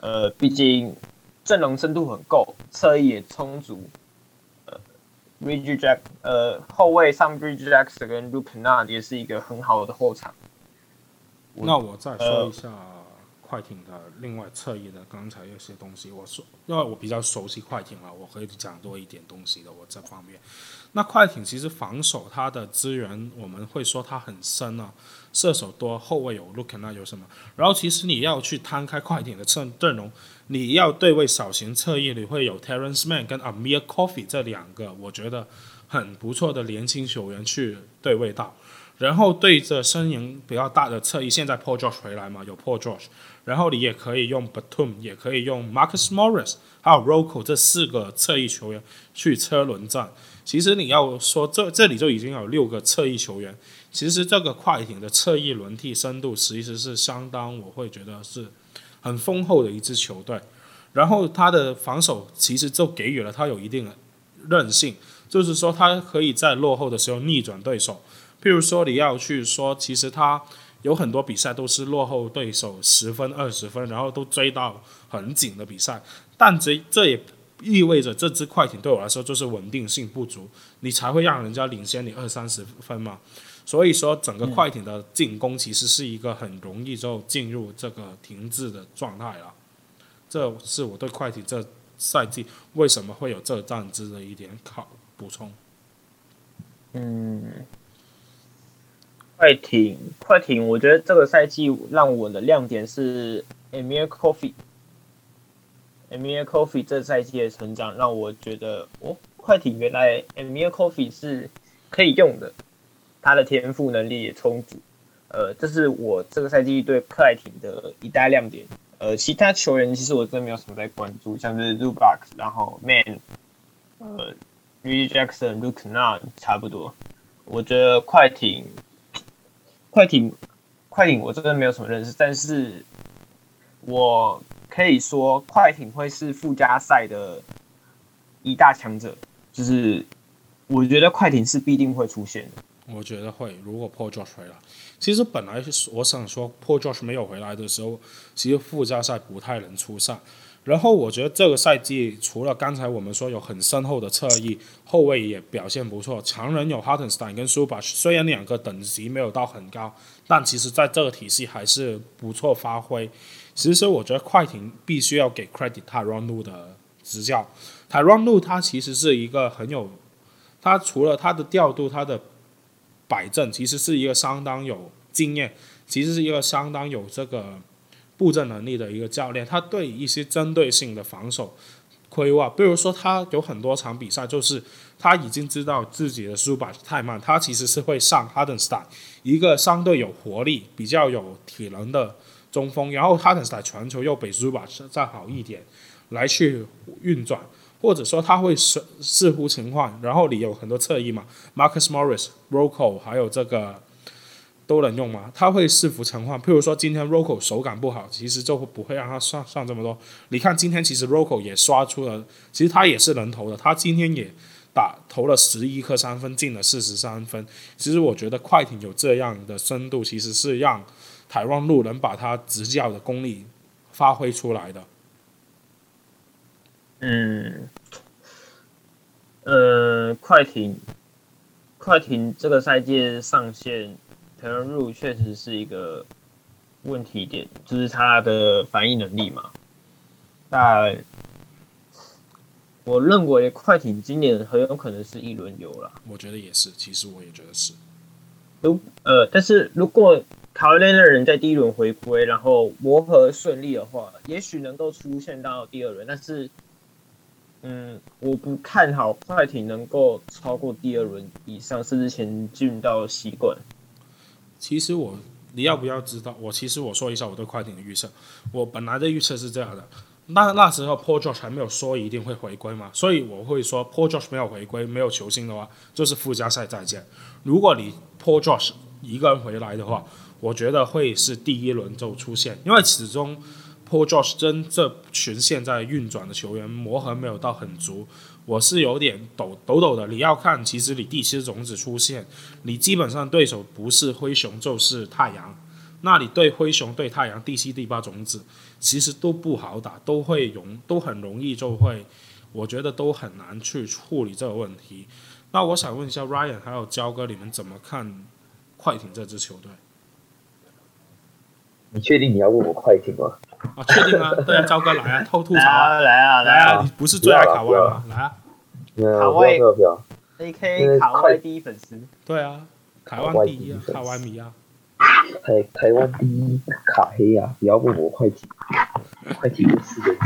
呃，毕竟阵容深度很够，侧翼也充足。呃，Reggie Jack 呃后卫上 r i d g e Jackson 跟 Luke Kennard 也是一个很好的后场。那我再说一下。呃快艇的另外侧翼的刚才有些东西，我说因为我比较熟悉快艇了，我可以讲多一点东西的。我这方面，那快艇其实防守它的资源，我们会说它很深啊，射手多，后卫有 Lukon 啊有什么？然后其实你要去摊开快艇的阵阵容，你要对位小型侧翼，你会有 Terrence Man 跟 Amir Coffee 这两个，我觉得很不错的年轻球员去对位到。然后对着身形比较大的侧翼，现在 Paul George 回来嘛，有 Paul George，然后你也可以用 Batum，也可以用 Marcus Morris，还有 Rocco 这四个侧翼球员去车轮战。其实你要说这这里就已经有六个侧翼球员，其实这个快艇的侧翼轮替深度其实是相当，我会觉得是很丰厚的一支球队。然后他的防守其实就给予了他有一定的韧性，就是说他可以在落后的时候逆转对手。譬如说，你要去说，其实他有很多比赛都是落后对手十分、二十分，然后都追到很紧的比赛。但这这也意味着这支快艇对我来说就是稳定性不足，你才会让人家领先你二三十分嘛。所以说，整个快艇的进攻其实是一个很容易就进入这个停滞的状态了。这是我对快艇这赛季为什么会有这战绩的一点考补充。嗯。快艇，快艇，我觉得这个赛季让我的亮点是 Amir Coffee，Amir Coffee 这赛季的成长让我觉得，哦，快艇原来 Amir Coffee 是可以用的，他的天赋能力也充足，呃，这是我这个赛季对快艇的一大亮点。呃，其他球员其实我真的没有什么在关注，像是 Zubac，然后 Man，呃，Re Jackson，Look Now 差不多，我觉得快艇。快艇，快艇，我真的没有什么认识，但是我可以说，快艇会是附加赛的一大强者，就是我觉得快艇是必定会出现的。我觉得会，如果 Podge 回来，其实本来是我想说，Podge 没有回来的时候，其实附加赛不太能出赛。然后我觉得这个赛季除了刚才我们说有很深厚的侧翼，后卫也表现不错。强人有 Hartenstein 跟 Zubac，虽然两个等级没有到很高，但其实在这个体系还是不错发挥。其实我觉得快艇必须要给 credit Tyronn Lue 的执教。Tyronn Lue 他其实是一个很有，他除了他的调度、他的摆正，其实是一个相当有经验，其实是一个相当有这个。布阵能力的一个教练，他对一些针对性的防守规划，比如说他有很多场比赛，就是他已经知道自己的速板太慢，他其实是会上 Hartenstein 一个相对有活力、比较有体能的中锋，然后 Hartenstein 传球又比 z u b a 再好一点，来去运转，或者说他会视视乎情况，然后你有很多侧翼嘛，Marcus Morris、Rocco 还有这个。都能用吗？他会视乎情况，譬如说今天 Roco 手感不好，其实就不会让他上上这么多。你看今天其实 Roco 也刷出了，其实他也是能投的，他今天也打投了十一颗三分，进了四十三分。其实我觉得快艇有这样的深度，其实是让台湾路能把他执教的功力发挥出来的。嗯，呃，快艇，快艇这个赛季上线。Tyronn Lue 确实是一个问题点，就是他的反应能力嘛。但我认为快艇今年很有可能是一轮游了。我觉得也是，其实我也觉得是。如呃，但是如果讨厌的人在第一轮回归，然后磨合顺利的话，也许能够出现到第二轮。但是，嗯，我不看好快艇能够超过第二轮以上，甚至前进到西冠。其实我，你要不要知道？我其实我说一下我对快艇的预测。我本来的预测是这样的，那那时候 Paul George 还没有说一定会回归嘛，所以我会说 Paul George 没有回归，没有球星的话，就是附加赛再见。如果你 Paul George 一个人回来的话，我觉得会是第一轮就出现，因为始终 Paul George 跟这群现在运转的球员磨合没有到很足。我是有点抖抖抖的。你要看，其实你第七种子出现，你基本上对手不是灰熊就是太阳。那你对灰熊、对太阳第七、第八种子，其实都不好打，都会容都很容易就会，我觉得都很难去处理这个问题。那我想问一下 Ryan 还有焦哥，你们怎么看快艇这支球队？你确定你要问我快艇吗？啊，确定啊，对啊，朝哥来啊，偷吐槽啊，来啊来啊来啊，你不是最爱卡哇吗？来啊，卡哇伊，A K 卡哇伊第一粉丝，对啊，台湾第一啊，卡哇米啊，台台湾第一卡黑啊，不要问我快艇，快艇这四个字，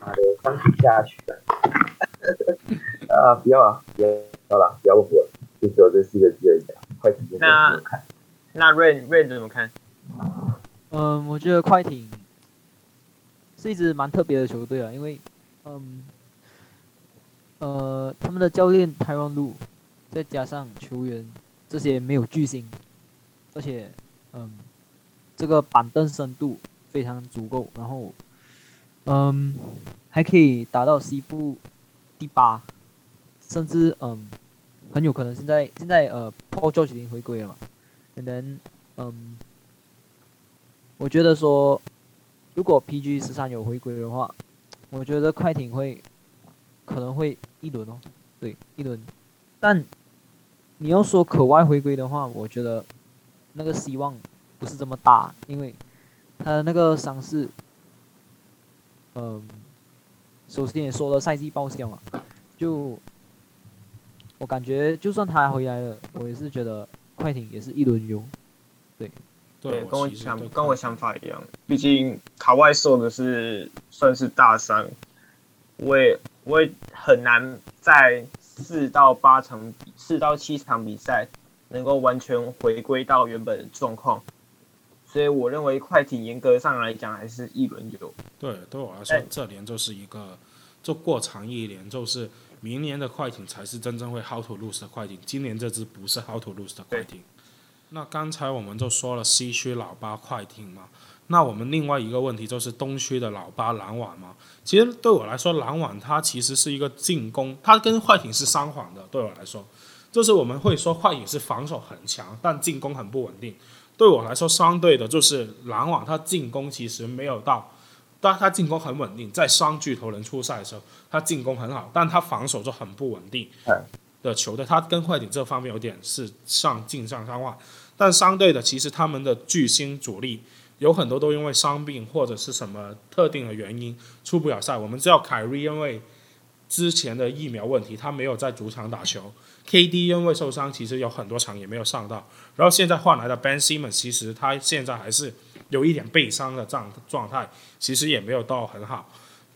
妈的，放不下去。了，啊，不要啊，不要，好了，不要问我，就只有这四个字而已，快艇真的没有看。那 Rain Rain 怎么看？嗯，我觉得快艇是一支蛮特别的球队啊，因为，嗯，呃，他们的教练 Tyronn Lue，再加上球员这些没有巨星，而且，嗯，这个板凳深度非常足够，然后，嗯，还可以达到西部第八，甚至嗯，很有可能现在现在呃，Paul George 已经回归了嘛。可能，嗯，我觉得说，如果 PG 十三有回归的话，我觉得快艇会可能会一轮哦，对，一轮。但你要说可外回归的话，我觉得那个希望不是这么大，因为他的那个伤势，嗯，首先也说了赛季报销嘛，就我感觉就算他回来了，我也是觉得。快艇也是一轮游，对，对，跟我想跟我想法一样。毕竟卡外受的是算是大伤，我也我也很难在四到八场、四到七场比赛能够完全回归到原本的状况，所以我认为快艇严格上来讲还是一轮游。对，对我来说，这年就是一个就过长一年就是。明年的快艇才是真正会 how to lose 的快艇，今年这支不是 how to lose 的快艇。那刚才我们就说了西区老八快艇嘛，那我们另外一个问题就是东区的老八篮网嘛。其实对我来说，篮网它其实是一个进攻，它跟快艇是相反的。对我来说，就是我们会说快艇是防守很强，但进攻很不稳定。对我来说，相对的就是篮网，它进攻其实没有到。但它进攻很稳定，在双巨头人出赛的时候，它进攻很好，但它防守就很不稳定。的球队，他跟快艇这方面有点是上镜像相反，但相对的，其实他们的巨星主力有很多都因为伤病或者是什么特定的原因出不了赛。我们知道凯瑞因为之前的疫苗问题，他没有在主场打球；KD 因为受伤，其实有很多场也没有上到。然后现在换来的 Ben Simmons，其实他现在还是。有一点背伤的状状态，其实也没有到很好。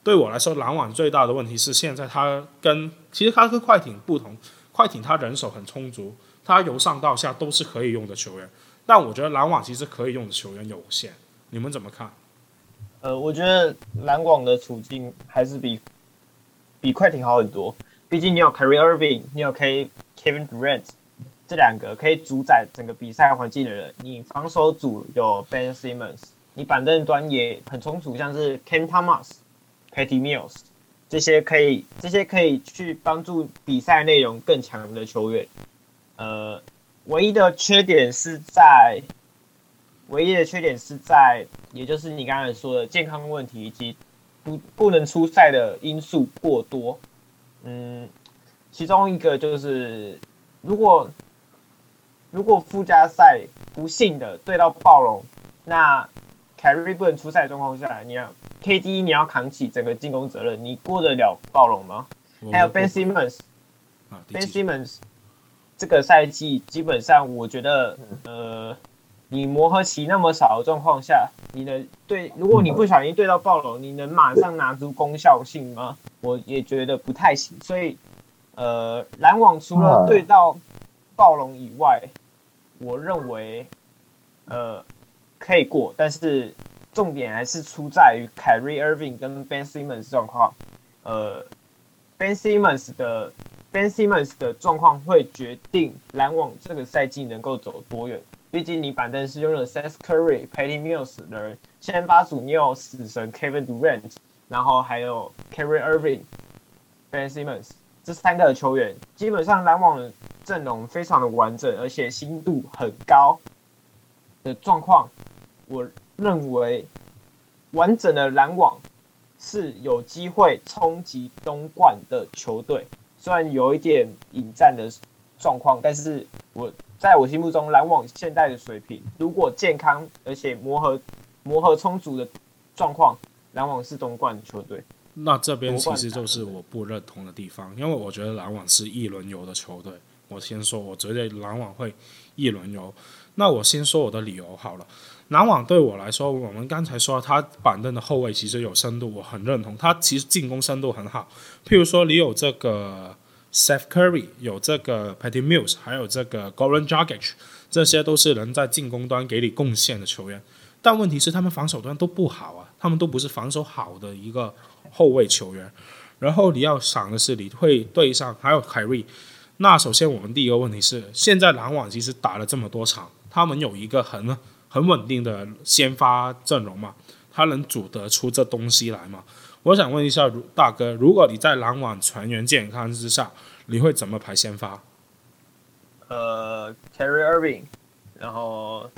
对我来说，篮网最大的问题是现在他跟其实他跟快艇不同，快艇他人手很充足，他由上到下都是可以用的球员。但我觉得篮网其实可以用的球员有限，你们怎么看？呃，我觉得篮网的处境还是比比快艇好很多。毕竟你有 Kyrie Irving，你有 K Kevin Durant。这两个可以主宰整个比赛环境的人，你防守组有 Ben Simmons，你板凳端也很充足，像是 Cam Thomas、Patty Mills 这些可以这些可以去帮助比赛内容更强的球员。呃，唯一的缺点是在，唯一的缺点是在，也就是你刚才说的健康问题以及不不能出赛的因素过多。嗯，其中一个就是如果。如果附加赛不幸的对到暴龙，那凯瑞不能出赛的状况下，你要 KD 你要扛起整个进攻责任，你过得了暴龙吗？还有 Ben Simmons，Ben Simmons 这个赛季基本上我觉得，呃，你磨合期那么少的状况下，你能对，如果你不小心对到暴龙，你能马上拿出功效性吗？我也觉得不太行。所以，呃，篮网除了对到暴龙以外，我认为，呃，可以过，但是重点还是出在于凯瑞·厄文跟 Ben Simmons 状况。呃，Ben Simmons 的 Ben Simmons 的状况会决定篮网这个赛季能够走多远。毕竟你板凳是用了 Seth Curry、Patty Mills 的人，先发组你有死神 Kevin Durant，然后还有 Kyrie Irving、Ben Simmons 这三个球员，基本上篮网的。阵容非常的完整，而且新度很高的状况，我认为完整的篮网是有机会冲击东冠的球队。虽然有一点引战的状况，但是我在我心目中篮网现在的水平，如果健康而且磨合磨合充足的状况，篮网是东冠球队。那这边其实就是我不认同的地方，因为我觉得篮网是一轮游的球队。我先说，我觉得篮网会一轮游。那我先说我的理由好了。篮网对我来说，我们刚才说他板凳的后卫其实有深度，我很认同。他其实进攻深度很好。譬如说，你有这个 Seth Curry，有这个 Patty Mills，还有这个 Goran Dragic，这些都是能在进攻端给你贡献的球员。但问题是，他们防守端都不好啊，他们都不是防守好的一个后卫球员。然后你要想的是，你会对上还有凯瑞。那首先，我们第一个问题是，现在篮网其实打了这么多场，他们有一个很很稳定的先发阵容嘛？他能组得出这东西来吗？我想问一下大哥，如果你在篮网全员健康之下，你会怎么排先发？呃，Kyrie Irving，然后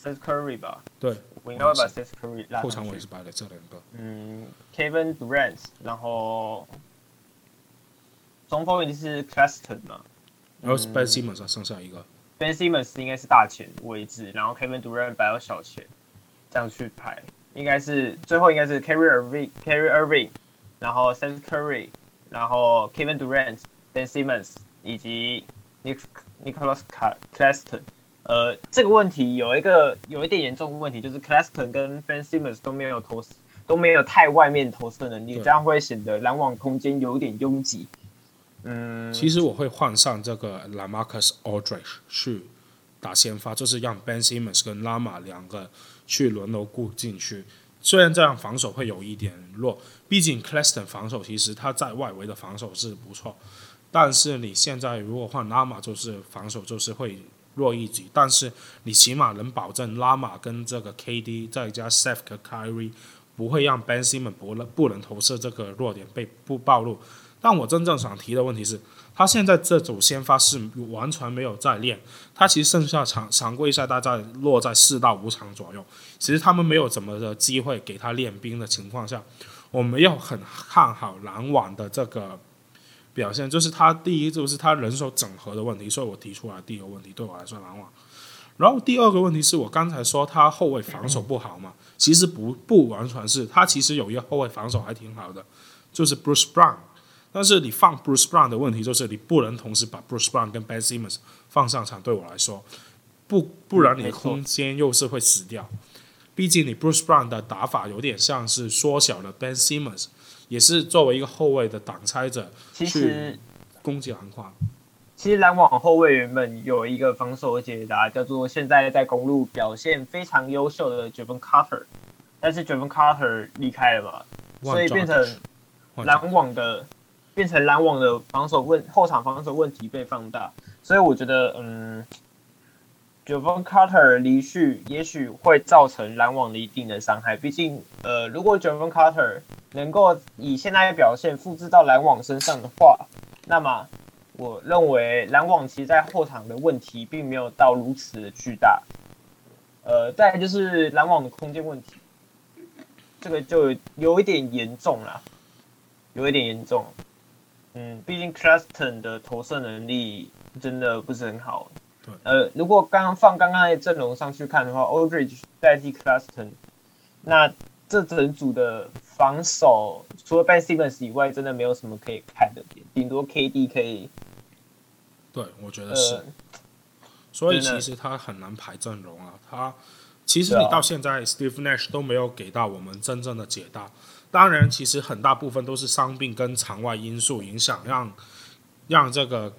Seth Curry 吧。对，我应该会把 Seth Curry 拉。后场我也是摆了这两个。嗯，Kevin Durant，然后。中锋一定是 Claxton 嘛，然后是 Ben Simmons 剩下一个。Ben Simmons 应该是大前位置，然后 Kevin Durant 摆到小前，这样去排，应该是最后应该是 k a r r y Irving，Kyrie Irving，然后 Seth Curry，然后 Kevin Durant，Ben Simmons 以及 Nick Nicholas Claxton。呃，这个问题有一个有一点严重的问题，就是 Claxton 跟 Ben Simmons 都没有投都没有太外面投射能力，这样会显得篮网空间有点拥挤。嗯，其实我会换上这个 LaMarcus Aldridge 去打先发，就是让 Ben Simmons 跟 Lama 两个去轮流顾进去。虽然这样防守会有一点弱，毕竟 Claxton 防守其实他在外围的防守是不错，但是你现在如果换 Lama，就是防守就是会弱一级。但是你起码能保证 Lama 跟这个 KD 再加 Seth 和 Kyrie 不会让 Ben Simmons 不能不能投射这个弱点被不暴露。但我真正想提的问题是，他现在这组先发是完全没有在练，他其实剩下常常规赛大概落在四到五场左右，其实他们没有怎么的机会给他练兵的情况下，我没有很看好篮网的这个表现，就是他第一就是他人手整合的问题，所以我提出来第一个问题对我来说篮网，然后第二个问题是我刚才说他后卫防守不好嘛，其实不不完全是，他其实有一个后卫防守还挺好的，就是 Bruce Brown。但是你放 Bruce Brown 的问题就是你不能同时把 Bruce Brown 跟 Ben Simmons 放上场，对我来说，不不然你的空间又是会死掉。毕竟你 Bruce Brown 的打法有点像是缩小了 Ben Simmons，也是作为一个后卫的挡拆者去攻击篮筐。其实篮网后卫原本有一个防守的解答，叫做现在在公路表现非常优秀的 Jevon Carter，但是 Jevon Carter 离开了嘛，所以变成篮网的。变成篮网的防守问后场防守问题被放大，所以我觉得，嗯，Jevon Carter 离去也许会造成篮网的一定的伤害。毕竟，呃，如果 Jevon Carter 能够以现在的表现复制到篮网身上的话，那么我认为篮网其实在后场的问题并没有到如此的巨大。呃，再就是篮网的空间问题，这个就有一点严重了，有一点严重。嗯，毕竟 Claston 的投射能力真的不是很好。对。呃，如果刚刚放刚刚的阵容上去看的话，Oldridge 代替 Claston，那这整组的防守除了 Ben Simmons 以外，真的没有什么可以看的点，顶多 KD 可以。对，我觉得是。呃、所以其实他很难排阵容啊。他其实你到现在 Steve Nash 都没有给到我们真正的解答。当然，其实很大部分都是伤病跟场外因素影响，让让这个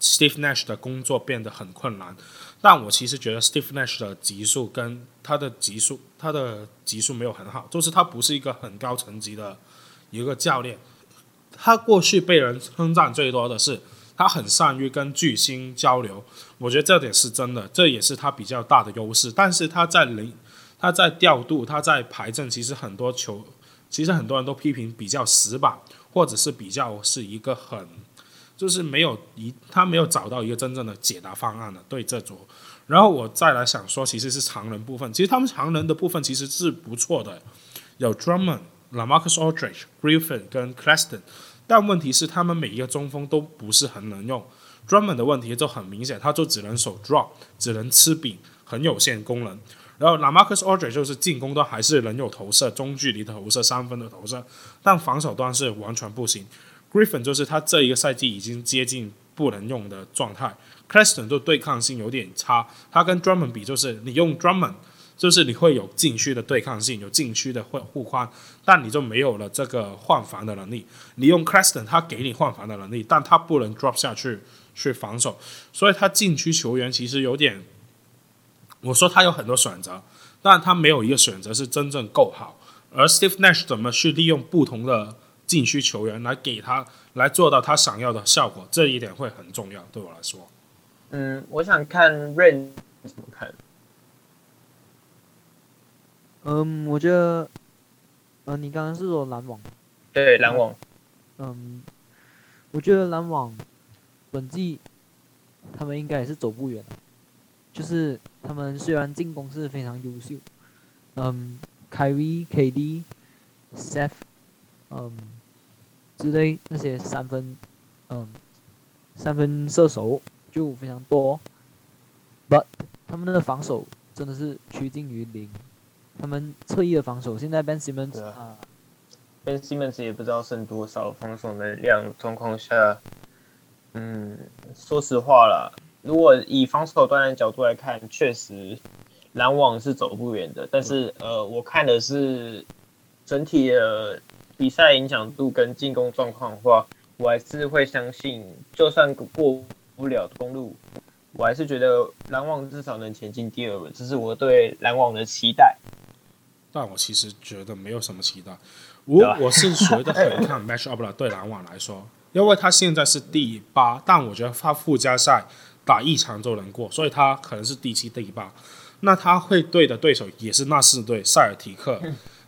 Steve Nash 的工作变得很困难。但我其实觉得 Steve Nash 的级数跟他的级数，他的级数没有很好，就是他不是一个很高层级的一个教练。他过去被人称赞最多的是他很善于跟巨星交流，我觉得这点是真的，这也是他比较大的优势。但是他在零，他在调度，他在排阵，其实很多球。其实很多人都批评比较死板，或者是比较是一个很，就是没有一他没有找到一个真正的解答方案的对这组。然后我再来想说，其实是长人部分，其实他们长人的部分其实是不错的，有 Drummond、LaMarcus Aldridge、Griffin 跟 Claxton，但问题是他们每一个中锋都不是很能用。Drummond 的问题就很明显，他就只能守 drop，只能吃饼，很有限功能。然后 LaMarcus a u d r e 就是进攻端还是能有投射，中距离的投射、三分的投射，但防守端是完全不行。Griffin 就是他这一个赛季已经接近不能用的状态。Claxton 就对抗性有点差，他跟 Drummond 比就是你用 Drummond。就是你会有禁区的对抗性，有禁区的会护框，但你就没有了这个换防的能力。你用 Claxton，他给你换防的能力，但他不能 drop 下去去防守，所以他禁区球员其实有点，我说他有很多选择，但他没有一个选择是真正够好。而 Steve Nash 怎么去利用不同的禁区球员来给他来做到他想要的效果，这一点会很重要，对我来说。嗯，我想看 Rain 怎么看。嗯，我觉得，嗯，你刚刚是说篮网，对，篮网，嗯，我觉得篮网本季他们应该也是走不远，就是他们虽然进攻是非常优秀，嗯，Kyrie、KD、Steph，嗯，之类那些三分，嗯，三分射手就非常多，but 他们的防守真的是趋近于零。他们侧翼的防守，现在 Ben Simmons 啊，Ben Simmons 也不知道剩多少防守能量状况下，嗯，说实话啦，如果以防守端的角度来看，确实篮网是走不远的。但是呃，我看的是整体的比赛影响度跟进攻状况的话，我还是会相信，就算过不了公路，我还是觉得篮网至少能前进第二轮，这是我对篮网的期待。但我其实觉得没有什么期待，我我是觉得很看 match up 了。对篮网来说，因为他现在是第八，但我觉得他附加赛打一场就能过，所以他可能是第七、第八。那他会对的对手也是那四队：塞尔提克、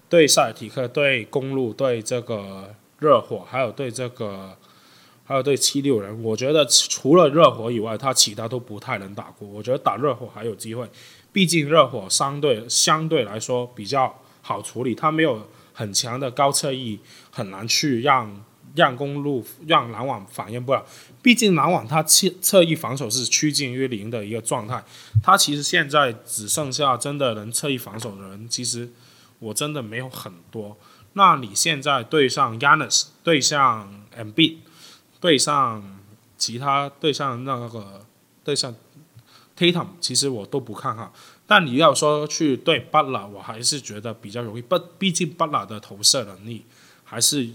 对塞尔提克、对公路、对这个热火，还有对这个还有对七六人。我觉得除了热火以外，他其他都不太能打过。我觉得打热火还有机会。毕竟热火相对相对来说比较好处理，他没有很强的高侧翼，很难去让让公路让篮网反应不了。毕竟篮网他侧侧翼防守是趋近于零的一个状态，他其实现在只剩下真的能侧翼防守的人，其实我真的没有很多。那你现在对上 Giannis，对上 M B，对上其他对上那个对上。Tatum 其实我都不看好，但你要说去对 Butler，我还是觉得比较容易。不，毕竟 Butler 的投射能力还是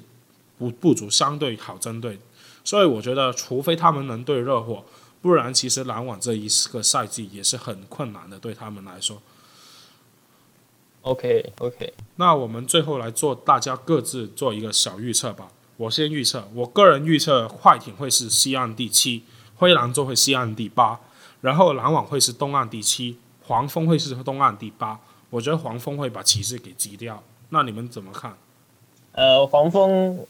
不不足，相对好针对。所以我觉得，除非他们能对热火，不然其实篮网这一个赛季也是很困难的，对他们来说。OK OK，那我们最后来做大家各自做一个小预测吧。我先预测，我个人预测快艇会是西岸第七，灰狼就会西岸第八。然后篮网会是东岸第七，黄蜂会是东岸第八。我觉得黄蜂会把骑士给击掉。那你们怎么看？呃，黄蜂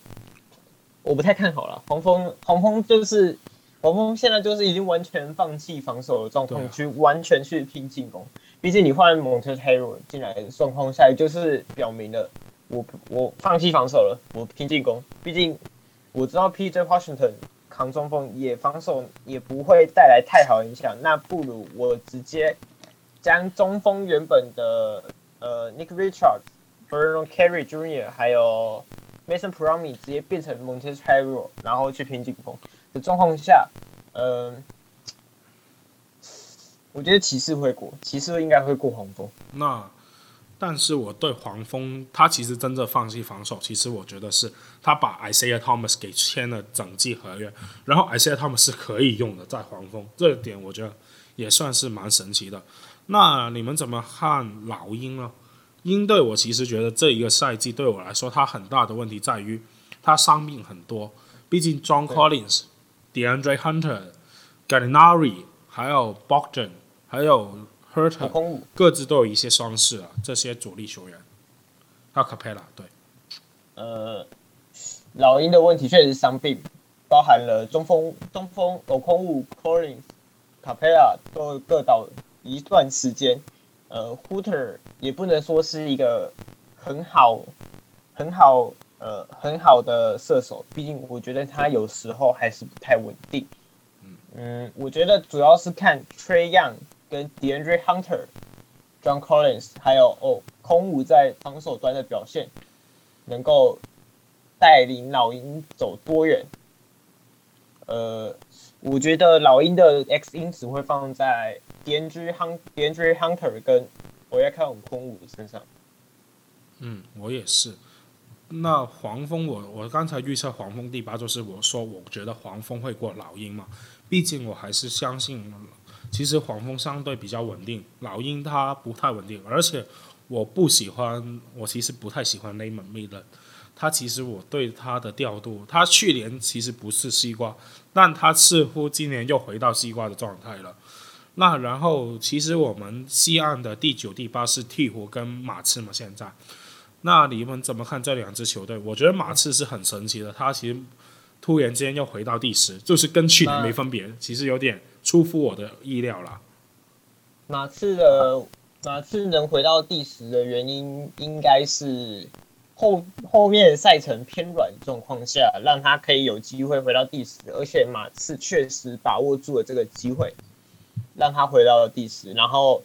我不太看好了。黄蜂，黄蜂就是黄蜂，现在就是已经完全放弃防守的状况，去完全去拼进攻。毕竟你换 Montrezl Harrell 进来的状况下，就是表明了我我放弃防守了，我拼进攻。毕竟我知道 PJ Washington。扛中锋也防守也不会带来太好影响，那不如我直接将中锋原本的呃 Nick Richards、Vernon Carey Jr. 还有 Mason Plumlee 直接变成 Montrezl Harrell，然后去拼进攻的状况下，嗯、我觉得骑士会过，骑士应该会过黄蜂。那。但是我对黄蜂，他其实真正放弃防守，其实我觉得是他把 Isaiah Thomas 给签了整季合约，然后 Isaiah Thomas 是可以用的在黄蜂，这点我觉得也算是蛮神奇的。那你们怎么看老鹰呢？鹰队我其实觉得这一个赛季对我来说，他很大的问题在于他伤病很多，毕竟 John Collins、DeAndre Hunter、Gallinari 还有 Bogdan 还有。Hurt 各自都有一些伤势啊，这些主力球员，还有 Capela 对，呃，老鹰的问题确实是伤病，包含了中锋中锋欧空悟 Collins、Capela 都各倒一段时间，呃，Hooter 也不能说是一个很好很好呃很好的射手，毕竟我觉得他有时候还是不太稳定，嗯，我觉得主要是看 Trae Young。跟 DeAndre Hunter John Collins，还有哦空无在防守端的表现，能够带领老鹰走多远？呃，我觉得老鹰的 X 因子会放在 DeAndre Hunter 跟 Onyeka Okongwu 身上。嗯，我也是。那黄蜂我，我刚才预测黄蜂第八，就是我说我觉得黄蜂会过老鹰嘛。毕竟我还是相信，其实黄蜂相对比较稳定，老鹰它不太稳定。而且我不喜欢，我其实不太喜欢 Naaman Miller。他其实我对他的调度，他去年其实不是西瓜，但他似乎今年又回到西瓜的状态了。那然后其实我们西岸的第九、第八是鹈鹕跟马刺嘛，现在。那你们怎么看这两支球队？我觉得马刺是很神奇的，他其实突然间又回到第十，就是跟去年没分别，其实有点出乎我的意料了。马刺的马刺能回到第十的原因，应该是后后面赛程偏软状况下，让他可以有机会回到第十，而且马刺确实把握住了这个机会，让他回到了第十。然后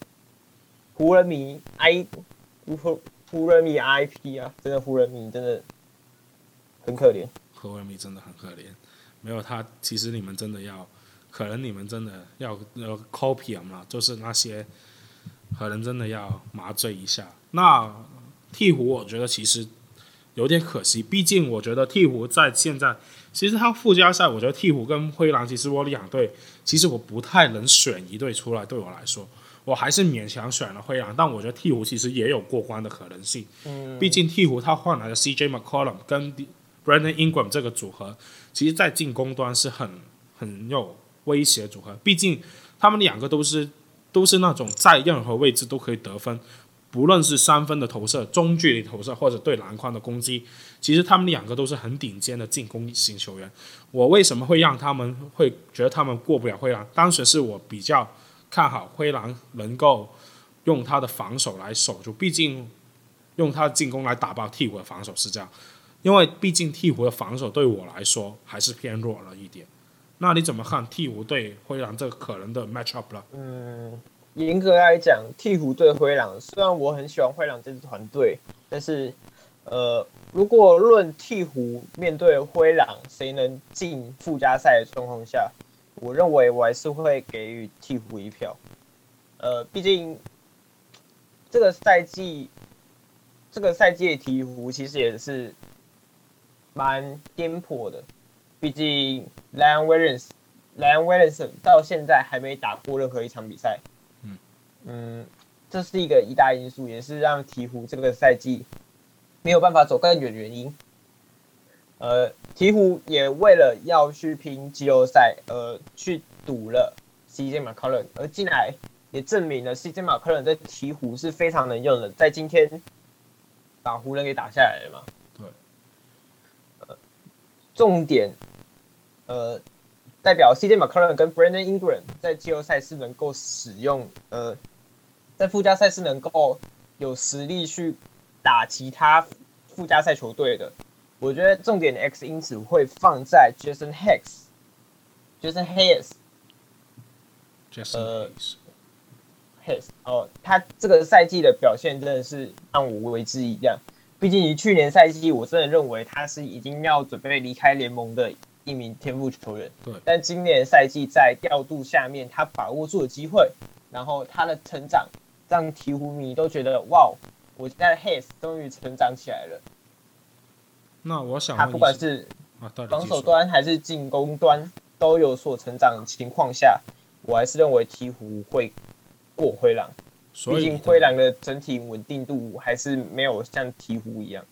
湖人迷哀呼。湖人迷 IP 啊，真的湖人迷真的很可怜。湖人迷真的很可怜，没有他，其实你们真的要，可能你们真的要要 copy 嘛，就是那些可能真的要麻醉一下。那鵜鹕，我觉得其实有点可惜，毕竟我觉得鵜鹕在现在，其实他附加赛，我觉得鹈鹕跟灰狼，其实我两队，其实我不太能选一队。出来，对我来说。我还是勉强选了灰狼，但我觉得鹈鹕其实也有过关的可能性。嗯，毕竟鹈鹕他换来的 CJ McCollum 跟 Brandon Ingram 这个组合，其实在进攻端是很很有威胁组合。毕竟他们两个都是都是那种在任何位置都可以得分，不论是三分的投射、中距离投射或者对篮筐的攻击，其实他们两个都是很顶尖的进攻型球员。我为什么会让他们会觉得他们过不了灰狼？当时是我比较。看好灰狼能够用他的防守来守住，毕竟用他的进攻来打爆鵜鹕的防守是这样，因为毕竟鵜鹕的防守对我来说还是偏弱了一点。那你怎么看鵜鹕对灰狼这个可能的 match up 了？嗯，严格来讲，鹈鹕对灰狼，虽然我很喜欢灰狼这支团队，但是呃，如果论鹈鹕面对灰狼谁能进附加赛的状况下。我认为我还是会给予鹈鹕一票，呃，毕竟这个赛季，这个赛季的鵜鹕其实也是蛮颠簸的。毕竟 Leon Williams，Leon Williams 到现在还没打过任何一场比赛。嗯嗯，这是一个一大因素，也是让鹈鹕这个赛季没有办法走更远的原因。呃，鹈鹕也为了要去拼季后赛，呃，去赌了 CJ McCollum，而进来也证明了 CJ McCollum 在鹈鹕是非常能用的，在今天把湖人给打下来了嘛。对。呃，重点，呃，代表 CJ McCollum 跟 Brandon Ingram 在季后赛是能够使用，呃，在附加赛是能够有实力去打其他附加赛球队的。我觉得重点的 X 因子会放在 Jason Hayes，Jason Hayes，呃，Hayes 哦，他这个赛季的表现真的是让我为之一亮。毕竟，于去年赛季，我真的认为他是已经要准备离开联盟的一名天赋球员。对。但今年赛季在调度下面，他把握住了机会，然后他的成长让鹈鹕迷都觉得哇，我现在 Hayes 终于成长起来了。那我想，他不管是防守端还是进攻端都有所成长的情况下，我还是认为鹈鹕会过灰狼。毕竟灰狼的整体稳定度还是没有像鹈鹕一样。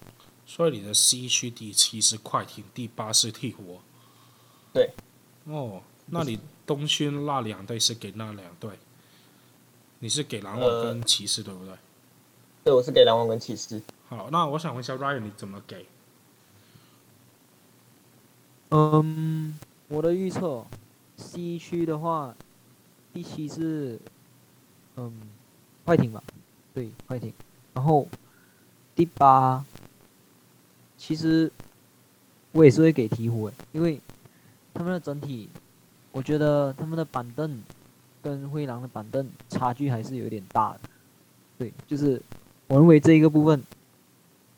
所以你的 C 区第七是快艇，第八是鹈鹕。对。哦，那你东区那两队是给那两队？你是给篮网跟骑士对不对？呃，对，我是给篮网跟骑士。好，那我想问一下 Ryan，你怎么给？嗯，我的预测，C 区的话，第七是，嗯，快艇吧，对，快艇。然后第八，其实我也是会给鹈鹕诶，因为他们的整体，我觉得他们的板凳跟灰狼的板凳差距还是有点大的。对，就是我认为这一个部分，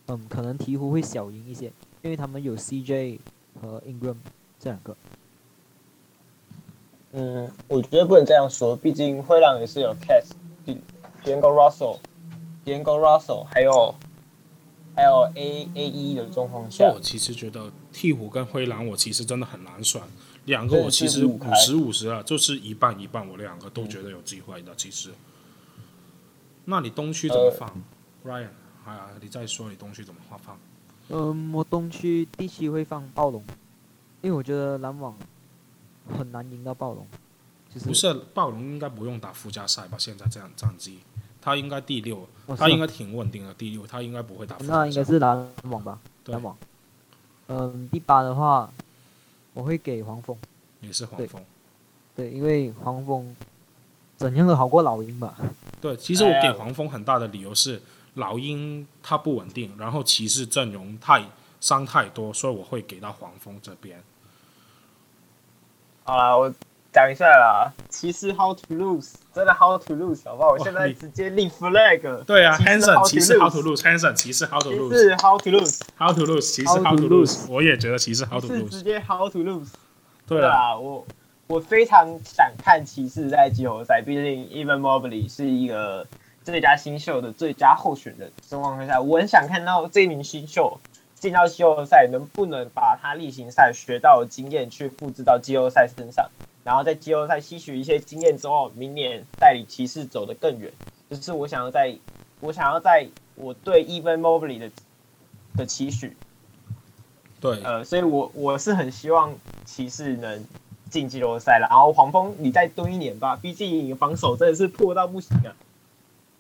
嗯，可能鹈鹕会小赢一些，因为他们有 CJ 和 Ingram 这两个。嗯，我觉得不能这样说，毕竟灰狼也是有 Cats、D'Angelo Russell、D'Angelo Russell，还有还有 A A E 的状况下。我其实觉得鹈鹕跟灰狼，我其实真的很难选。两个我其实五十五十了，就是一半一半，我两个都觉得有机会的。其实，那你东区怎么放、呃、，Ryan？啊，你再说你东区怎么放？嗯，我东区第七会放暴龙，因为我觉得篮网很难赢到暴龙。不是暴龙应该不用打附加赛吧？现在这样战绩，他应该第六，他应该挺稳定的第六，他应该不会打附加赛。那应该是篮网吧？篮网。嗯，第八的话。我会给黄蜂，也是黄蜂，对，因为黄蜂怎样都好过老鹰吧。对，其实我给黄蜂很大的理由是老鹰它不稳定，然后骑士阵容太伤太多，所以我会给到黄蜂这边。好啦，我讲一下啦，骑士 how to lose，真的 how to lose，好不好？我现在直接立 flag。对啊，Hanson 骑士 how to lose，Hanson 骑士 how to lose，骑士 how to lose，how to lose，骑士 how to lose，我也觉得骑士 how to lose，直接 how to lose。对啊，我我非常想看骑士在季后赛，毕竟 Evan Mobley 是一个最佳新秀的最佳候选人情况下，我很想看到这名新秀进到季后赛，能不能把他例行赛学到的经验去复制到季后赛身上。然后在季后赛吸取一些经验之后，明年带领骑士走得更远。就是我想要在，我想要在我对 Even Mobley 的的期许。对，呃，所以我我是很希望骑士能进季后赛了。然后黄蜂，你再蹲一年吧，毕竟你防守真的是破到不行啊。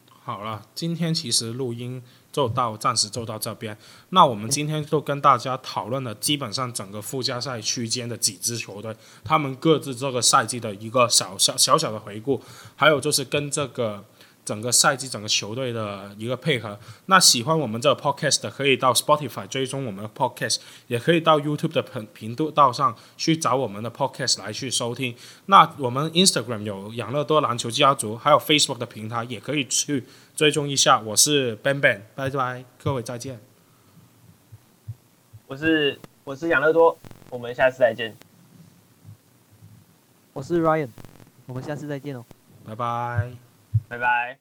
好了，今天其实录音。就到暂时就到这边，那我们今天就跟大家讨论了基本上整个附加赛区间的几支球队，他们各自这个赛季的一个小小小小的回顾，还有就是跟这个。整个赛季，整个球队的一个配合。那喜欢我们这个 podcast 的，可以到 Spotify 追踪我们的 podcast，也可以到 YouTube 的频频道上去找我们的 podcast 来去收听。那我们 Instagram 有养乐多篮球家族，还有 Facebook 的平台，也可以去追踪一下。我是 Ben Ben，拜拜，各位再见。我是我是养乐多，我们下次再见。我是 Ryan，我们下次再见哦，拜拜。拜拜。